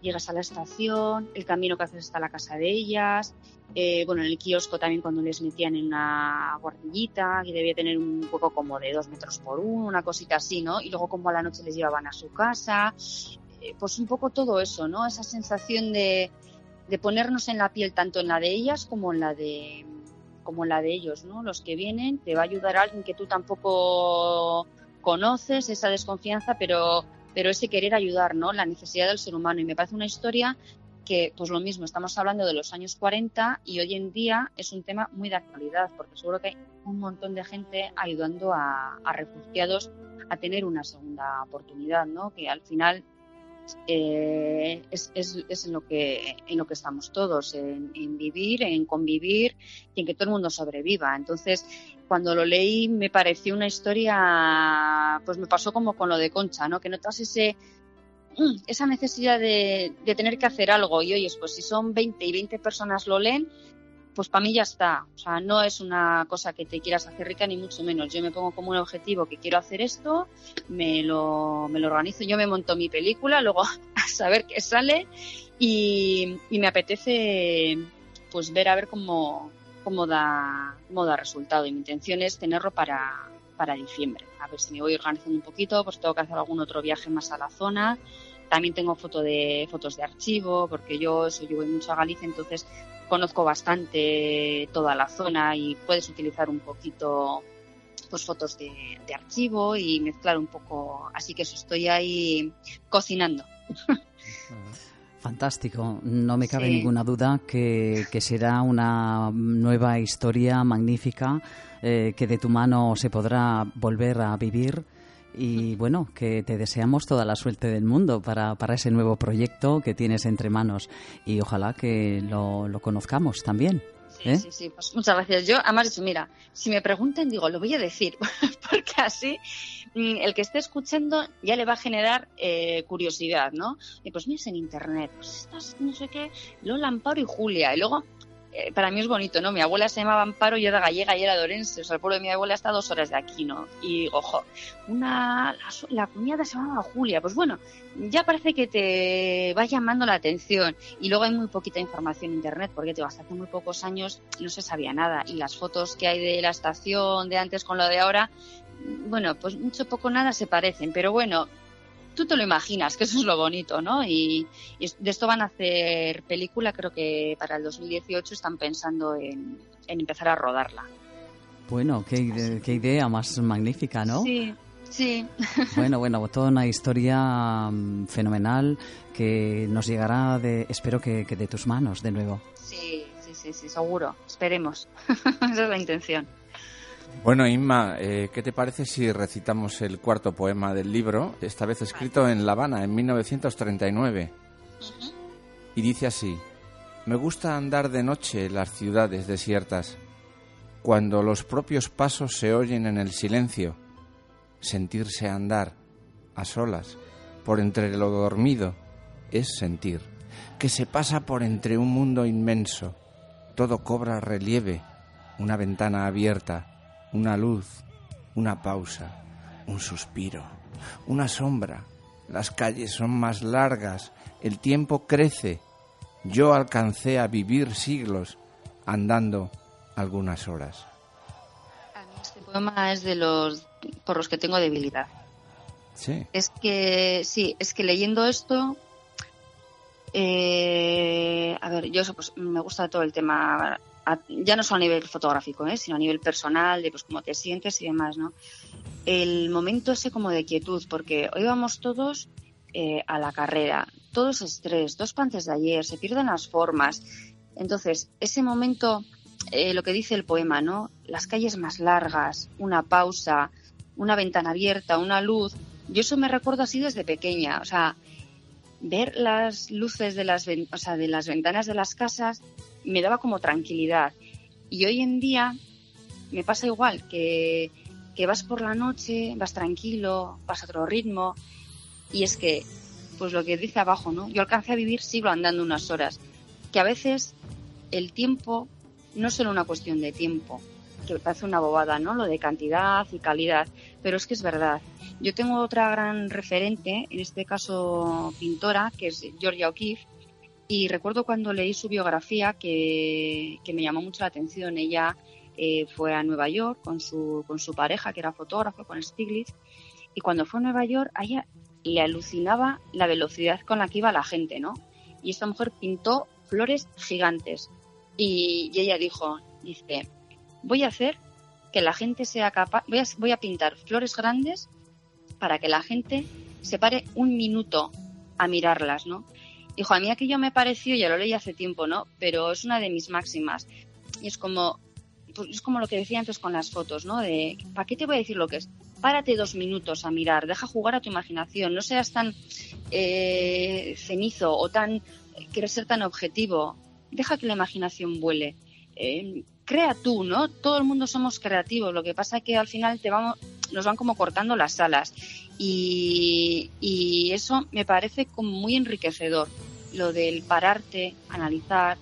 llegas a la estación, el camino que haces hasta la casa de ellas, eh, bueno, en el kiosco también cuando les metían en una guardillita, que debía tener un poco como de dos metros por uno, una cosita así, ¿no? Y luego como a la noche les llevaban a su casa, pues un poco todo eso, ¿no? Esa sensación de, de ponernos en la piel tanto en la de ellas como en la de como en la de ellos, ¿no? Los que vienen, te va a ayudar alguien que tú tampoco conoces, esa desconfianza, pero pero ese querer ayudar, ¿no? La necesidad del ser humano. Y me parece una historia que, pues lo mismo, estamos hablando de los años 40 y hoy en día es un tema muy de actualidad, porque seguro que hay un montón de gente ayudando a, a refugiados a tener una segunda oportunidad, ¿no? Que al final eh, es, en lo que en lo que estamos todos, en, en, vivir, en convivir y en que todo el mundo sobreviva. Entonces, cuando lo leí me pareció una historia, pues me pasó como con lo de Concha, ¿no? Que notas ese mm, esa necesidad de, de tener que hacer algo y oyes, pues si son 20 y 20 personas lo leen, pues para mí ya está. O sea, no es una cosa que te quieras hacer rica ni mucho menos. Yo me pongo como un objetivo que quiero hacer esto, me lo, me lo organizo, yo me monto mi película, luego a saber qué sale y, me apetece pues ver a ver cómo, cómo, da, cómo da resultado. Y mi intención es tenerlo para, para diciembre. A ver si me voy organizando un poquito, pues tengo que hacer algún otro viaje más a la zona. También tengo foto de, fotos de archivo, porque yo, eso, yo voy mucho a Galicia, entonces conozco bastante toda la zona y puedes utilizar un poquito pues fotos de, de archivo y mezclar un poco. Así que eso estoy ahí cocinando. Fantástico, no me cabe sí. ninguna duda que, que, será una nueva historia magnífica eh, que de tu mano se podrá volver a vivir y bueno, que te deseamos toda la suerte del mundo para, para ese nuevo proyecto que tienes entre manos y ojalá que lo, lo conozcamos también. ¿Eh? Sí, sí, pues muchas gracias. Yo, además, mira, si me preguntan, digo, lo voy a decir, porque así mm, el que esté escuchando ya le va a generar eh, curiosidad, ¿no? Y pues mira, en internet, pues estas, no sé qué, Lola Amparo y Julia, y luego eh, para mí es bonito, ¿no? Mi abuela se llamaba Amparo, yo era gallega y era de Orense, o sea, el pueblo de mi abuela está dos horas de aquí, ¿no? Y digo, ojo, una, la, la, cuñada se llamaba Julia, pues bueno, ya parece que te va llamando la atención. Y luego hay muy poquita información en internet, porque te hasta hace muy pocos años no se sabía nada. Y las fotos que hay de la estación de antes con lo de ahora, bueno, pues mucho poco nada se parecen, pero bueno, tú te lo imaginas, que eso es lo bonito, ¿no? Y, y, de esto van a hacer película, creo que para el 2018 están pensando en, en empezar a rodarla. Bueno, qué, qué, idea más magnífica, ¿no? Sí. Sí. Bueno, bueno, toda una historia mm, fenomenal que nos llegará de, espero que, que de tus manos de nuevo. Sí, sí, sí, sí, seguro. Esperemos. Esa es la intención. Bueno, Inma, eh, ¿qué te parece si recitamos el cuarto poema del libro, esta vez escrito en La Habana, en 1939? Uh -huh. Y dice así, me gusta andar de noche en las ciudades desiertas, cuando los propios pasos se oyen en el silencio, sentirse andar a solas, por entre lo dormido, es sentir, que se pasa por entre un mundo inmenso, todo cobra relieve, una ventana abierta, una luz, una pausa, un suspiro, una sombra. Las calles son más largas, el tiempo crece. Yo alcancé a vivir siglos andando algunas horas. A mí este poema es de los por los que tengo debilidad. Sí. Es que sí, es que leyendo esto eh, a ver, yo pues, me gusta todo el tema ya no solo a nivel fotográfico, ¿eh? sino a nivel personal, de pues cómo te sientes y demás, ¿no? El momento ese como de quietud, porque hoy vamos todos eh, a la carrera, todo es estrés, dos pances de ayer, se pierden las formas. Entonces, ese momento, eh, lo que dice el poema, ¿no? Las calles más largas, una pausa, una ventana abierta, una luz. Yo eso me recuerdo así desde pequeña, o sea, ver las luces de las, de las ventanas de las casas me daba como tranquilidad. Y hoy en día me pasa igual, que, que vas por la noche, vas tranquilo, vas a otro ritmo, y es que, pues lo que dice abajo, ¿no? Yo alcancé a vivir siglo andando unas horas, que a veces el tiempo no es solo una cuestión de tiempo, que parece una bobada, ¿no? Lo de cantidad y calidad, pero es que es verdad. Yo tengo otra gran referente, en este caso pintora, que es Georgia O'Keeffe, y recuerdo cuando leí su biografía que, que me llamó mucho la atención. Ella eh, fue a Nueva York con su, con su pareja, que era fotógrafo, con Stiglitz, y cuando fue a Nueva York, a ella le alucinaba la velocidad con la que iba la gente, ¿no? Y esta mujer pintó flores gigantes. Y, ella dijo, dice, voy a hacer que la gente sea capaz, voy a, voy a pintar flores grandes para que la gente se pare un minuto a mirarlas, ¿no? Dijo, a mí aquello me pareció, ya lo leí hace tiempo, ¿no? Pero es una de mis máximas. Y es como, pues es como lo que decía antes con las fotos, ¿no? De, ¿para qué te voy a decir lo que es? Párate dos minutos a mirar, deja jugar a tu imaginación, no seas tan eh, cenizo o tan, quieres ser tan objetivo, deja que la imaginación vuele. Eh, crea tú, ¿no? Todo el mundo somos creativos, lo que pasa es que al final te vamos, nos van como cortando las alas y, y eso me parece como muy enriquecedor, lo del pararte, analizar,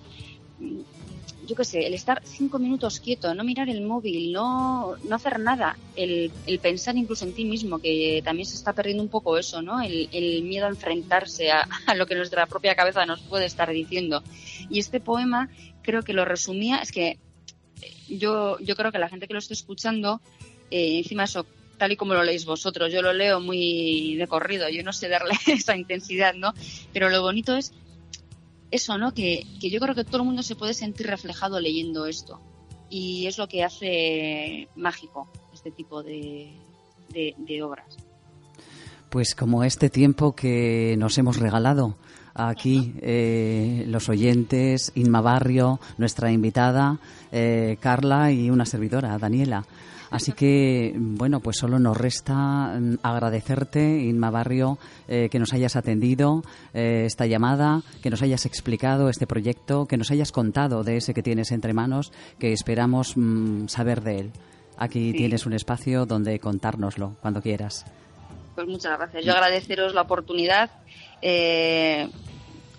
yo qué sé, el estar cinco minutos quieto, no mirar el móvil, no, no hacer nada, el, el, pensar incluso en ti mismo, que también se está perdiendo un poco eso, ¿no? El, el miedo a enfrentarse a, lo que nuestra propia cabeza nos puede estar diciendo. Y este poema creo que lo resumía, es que yo, yo creo que la gente que lo esté escuchando, eh, encima eso, tal y como lo leéis vosotros, yo lo leo muy de corrido, yo no sé darle esa intensidad, ¿no? Pero lo bonito es eso, ¿no? Que, que yo creo que todo el mundo se puede sentir reflejado leyendo esto. Y es lo que hace mágico este tipo de, de, de obras. Pues como este tiempo que nos hemos regalado aquí eh, los oyentes, Inma Barrio, nuestra invitada, eh, Carla y una servidora, Daniela. Así que, bueno, pues solo nos resta agradecerte, Inma Barrio, eh, que nos hayas atendido eh, esta llamada, que nos hayas explicado este proyecto, que nos hayas contado de ese que tienes entre manos, que esperamos mmm, saber de él. Aquí sí. tienes un espacio donde contárnoslo cuando quieras. Pues muchas gracias. Yo agradeceros la oportunidad, eh,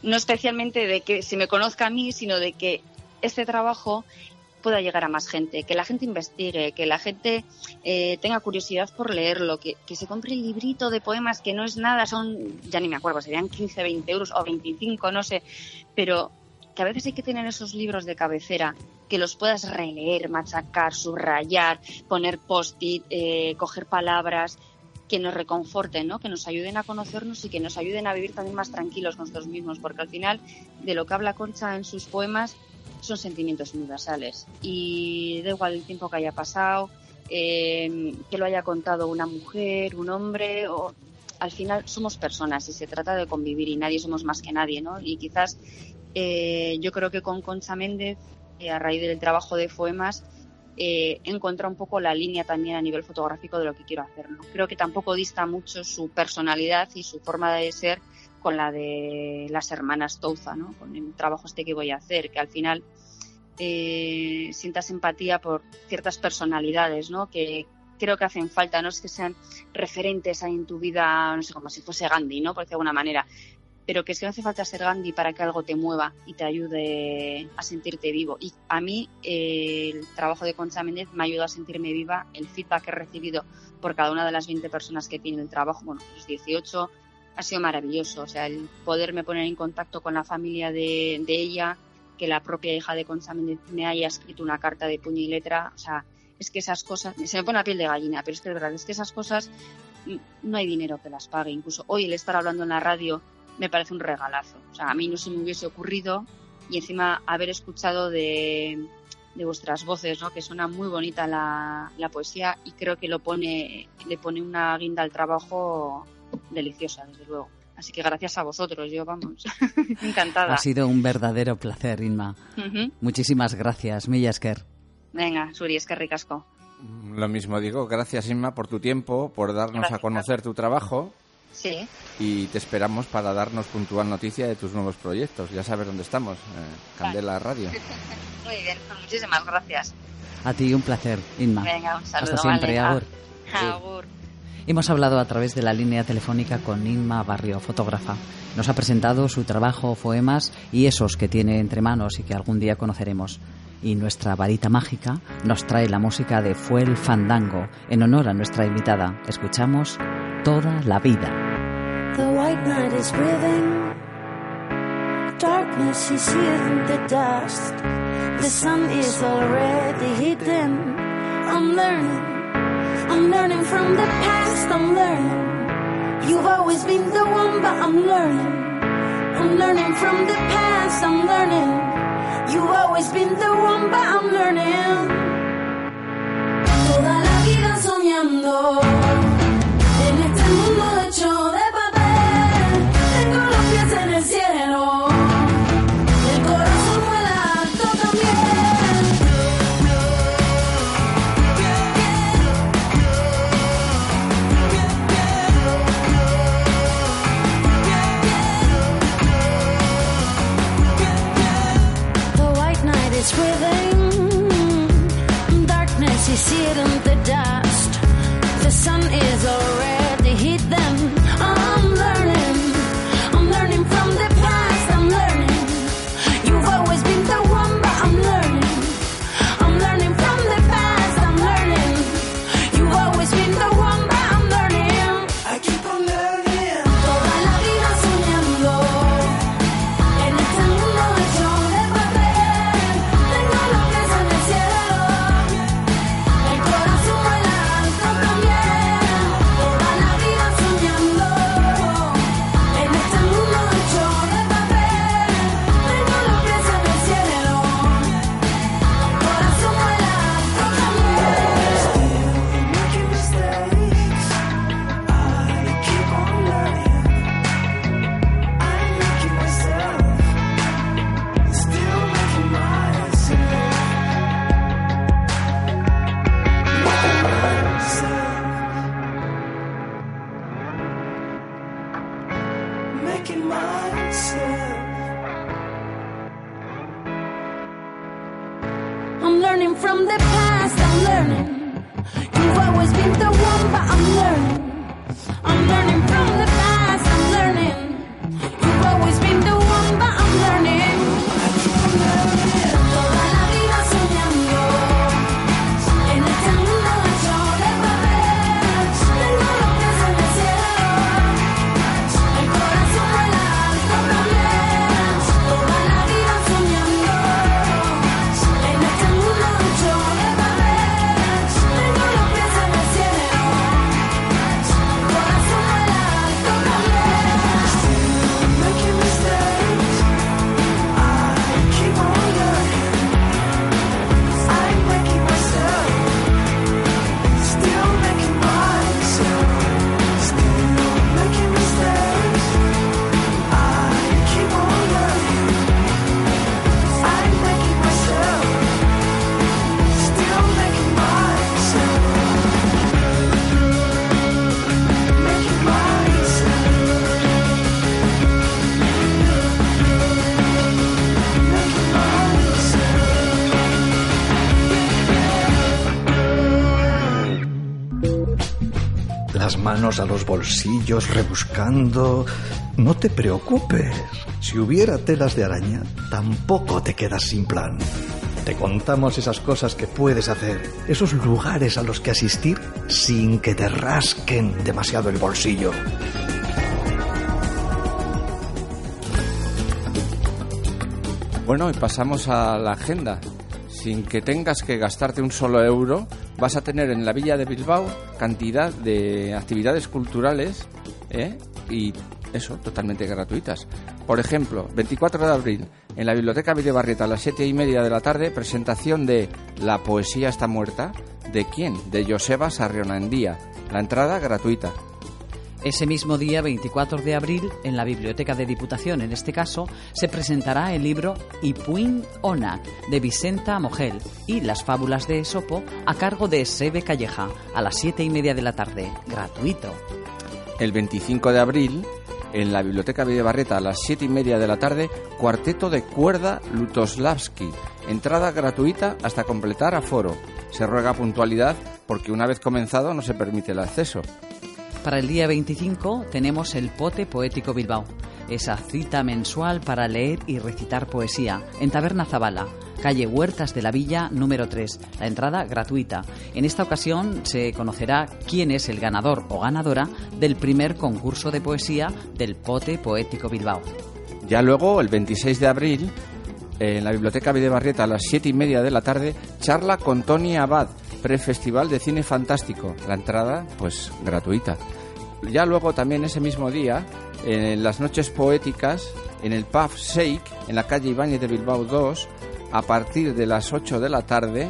no especialmente de que se me conozca a mí, sino de que este trabajo pueda llegar a más gente, que la gente investigue, que la gente eh, tenga curiosidad por leerlo, que, que, se compre el librito de poemas que no es nada, son, ya ni me acuerdo, serían 15, 20 euros o 25, no sé, pero que a veces hay que tener esos libros de cabecera que los puedas releer, machacar, subrayar, poner post-it, eh, coger palabras que nos reconforten, ¿no? que nos ayuden a conocernos y que nos ayuden a vivir también más tranquilos nosotros mismos, porque al final de lo que habla Concha en sus poemas son sentimientos universales y da igual el tiempo que haya pasado, eh, que lo haya contado una mujer, un hombre, o al final somos personas y se trata de convivir y nadie somos más que nadie, ¿no? Y quizás eh, yo creo que con Concha Méndez, eh, a raíz del trabajo de poemas, eh, he encontrado un poco la línea también a nivel fotográfico de lo que quiero hacer. ¿no? Creo que tampoco dista mucho su personalidad y su forma de ser con la de las hermanas Touza, ¿no? con el trabajo este que voy a hacer, que al final eh, sientas empatía por ciertas personalidades ¿no? que creo que hacen falta, no es que sean referentes ahí en tu vida, no sé, como si fuese Gandhi, ¿no? por de alguna manera, pero que si no hace falta ser Gandhi para que algo te mueva y te ayude a sentirte vivo. Y a mí eh, el trabajo de Concha Méndez me ayudó a sentirme viva, el feedback que he recibido por cada una de las 20 personas que tiene el trabajo, bueno, los 18, ha sido maravilloso. O sea, el poderme poner en contacto con la familia de, de ella, que la propia hija de Concha me haya escrito una carta de puño y letra, o sea, es que esas cosas, se me pone la piel de gallina, pero es que es verdad, es que esas cosas no hay dinero que las pague. Incluso hoy el estar hablando en la radio me parece un regalazo. O sea, a mí no se me hubiese ocurrido y encima haber escuchado de, de vuestras voces, ¿no? Que suena muy bonita la, la, poesía y creo que lo pone, le pone una guinda al trabajo deliciosa, desde luego. Así que gracias a vosotros, yo vamos, encantada. Ha sido un verdadero placer, Inma. Uh -huh. Muchísimas gracias, Millasker. Venga, Suri, es que ricasco. Lo mismo digo, gracias Inma por tu tiempo, por darnos gracias. a conocer tu trabajo. Sí. Y te esperamos para darnos puntual noticia de tus nuevos proyectos. Ya sabes dónde estamos, eh, Candela vale. Radio. Muy bien, pues muchísimas gracias. A ti un placer, Inma. Venga, un saludo. Hasta siempre, vale. Agur. Agur. Hemos hablado a través de la línea telefónica con Inma Barrio, fotógrafa. Nos ha presentado su trabajo, poemas y esos que tiene entre manos y que algún día conoceremos. Y nuestra varita mágica nos trae la música de Fuel Fandango en honor a nuestra invitada. Escuchamos toda la vida. The white night is breathing. Darkness is in the dust. The sun is already hidden. I'm learning. I'm learning from the past. I'm learning. You've always been the one, but I'm learning. I'm learning from the past. I'm learning. You've always been the one, but I'm learning. Toda la vida soñando en este mundo the dust. The sun is already hit them. A los bolsillos rebuscando. No te preocupes. Si hubiera telas de araña, tampoco te quedas sin plan. Te contamos esas cosas que puedes hacer, esos lugares a los que asistir sin que te rasquen demasiado el bolsillo. Bueno, y pasamos a la agenda. Sin que tengas que gastarte un solo euro, vas a tener en la Villa de Bilbao cantidad de actividades culturales ¿eh? y eso, totalmente gratuitas. Por ejemplo, 24 de abril, en la Biblioteca Videbarrieta a las 7 y media de la tarde, presentación de La poesía está muerta. ¿De quién? De Joseba Sarrionandía. La entrada gratuita. Ese mismo día, 24 de abril, en la Biblioteca de Diputación, en este caso, se presentará el libro Ipuin Ona, de Vicenta Mogel, y las fábulas de Esopo, a cargo de Sebe Calleja, a las siete y media de la tarde, gratuito. El 25 de abril, en la Biblioteca Videbarreta a las 7 y media de la tarde, cuarteto de cuerda Lutoslavski. Entrada gratuita hasta completar aforo. Se ruega puntualidad porque una vez comenzado no se permite el acceso. Para el día 25 tenemos el Pote Poético Bilbao, esa cita mensual para leer y recitar poesía, en Taberna Zabala, calle Huertas de la Villa número 3. La entrada gratuita. En esta ocasión se conocerá quién es el ganador o ganadora del primer concurso de poesía del Pote Poético Bilbao. Ya luego, el 26 de abril, en la Biblioteca Videbarrieta a las 7 y media de la tarde, charla con Tony Abad, prefestival de cine fantástico. La entrada, pues, gratuita. Ya luego, también ese mismo día, en las noches poéticas, en el pub Shake, en la calle Ibáñez de Bilbao 2, a partir de las 8 de la tarde,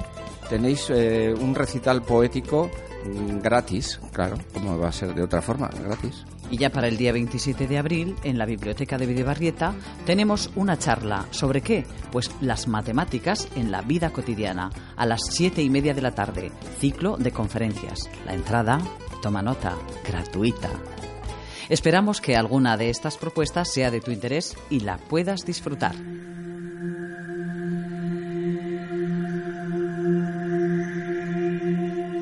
tenéis eh, un recital poético mm, gratis, claro, como va a ser de otra forma, gratis. Y ya para el día 27 de abril, en la Biblioteca de Videbarrieta, tenemos una charla. ¿Sobre qué? Pues las matemáticas en la vida cotidiana, a las siete y media de la tarde. Ciclo de conferencias. La entrada, toma nota, gratuita. Esperamos que alguna de estas propuestas sea de tu interés y la puedas disfrutar.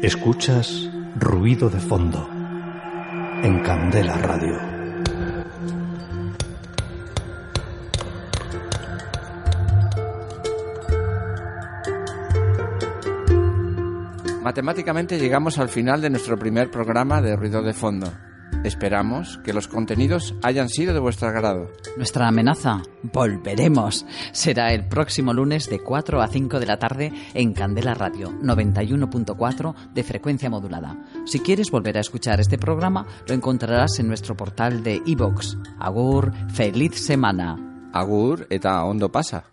Escuchas ruido de fondo en Candela Radio. Matemáticamente llegamos al final de nuestro primer programa de Ruido de Fondo. Esperamos que los contenidos hayan sido de vuestro agrado. Nuestra amenaza, volveremos. Será el próximo lunes de 4 a 5 de la tarde en Candela Radio 91.4 de frecuencia modulada. Si quieres volver a escuchar este programa, lo encontrarás en nuestro portal de iVoox. Agur, feliz semana. Agur eta ondo pasa.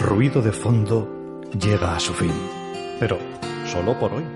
Ruido de fondo llega a su fin, pero solo por hoy.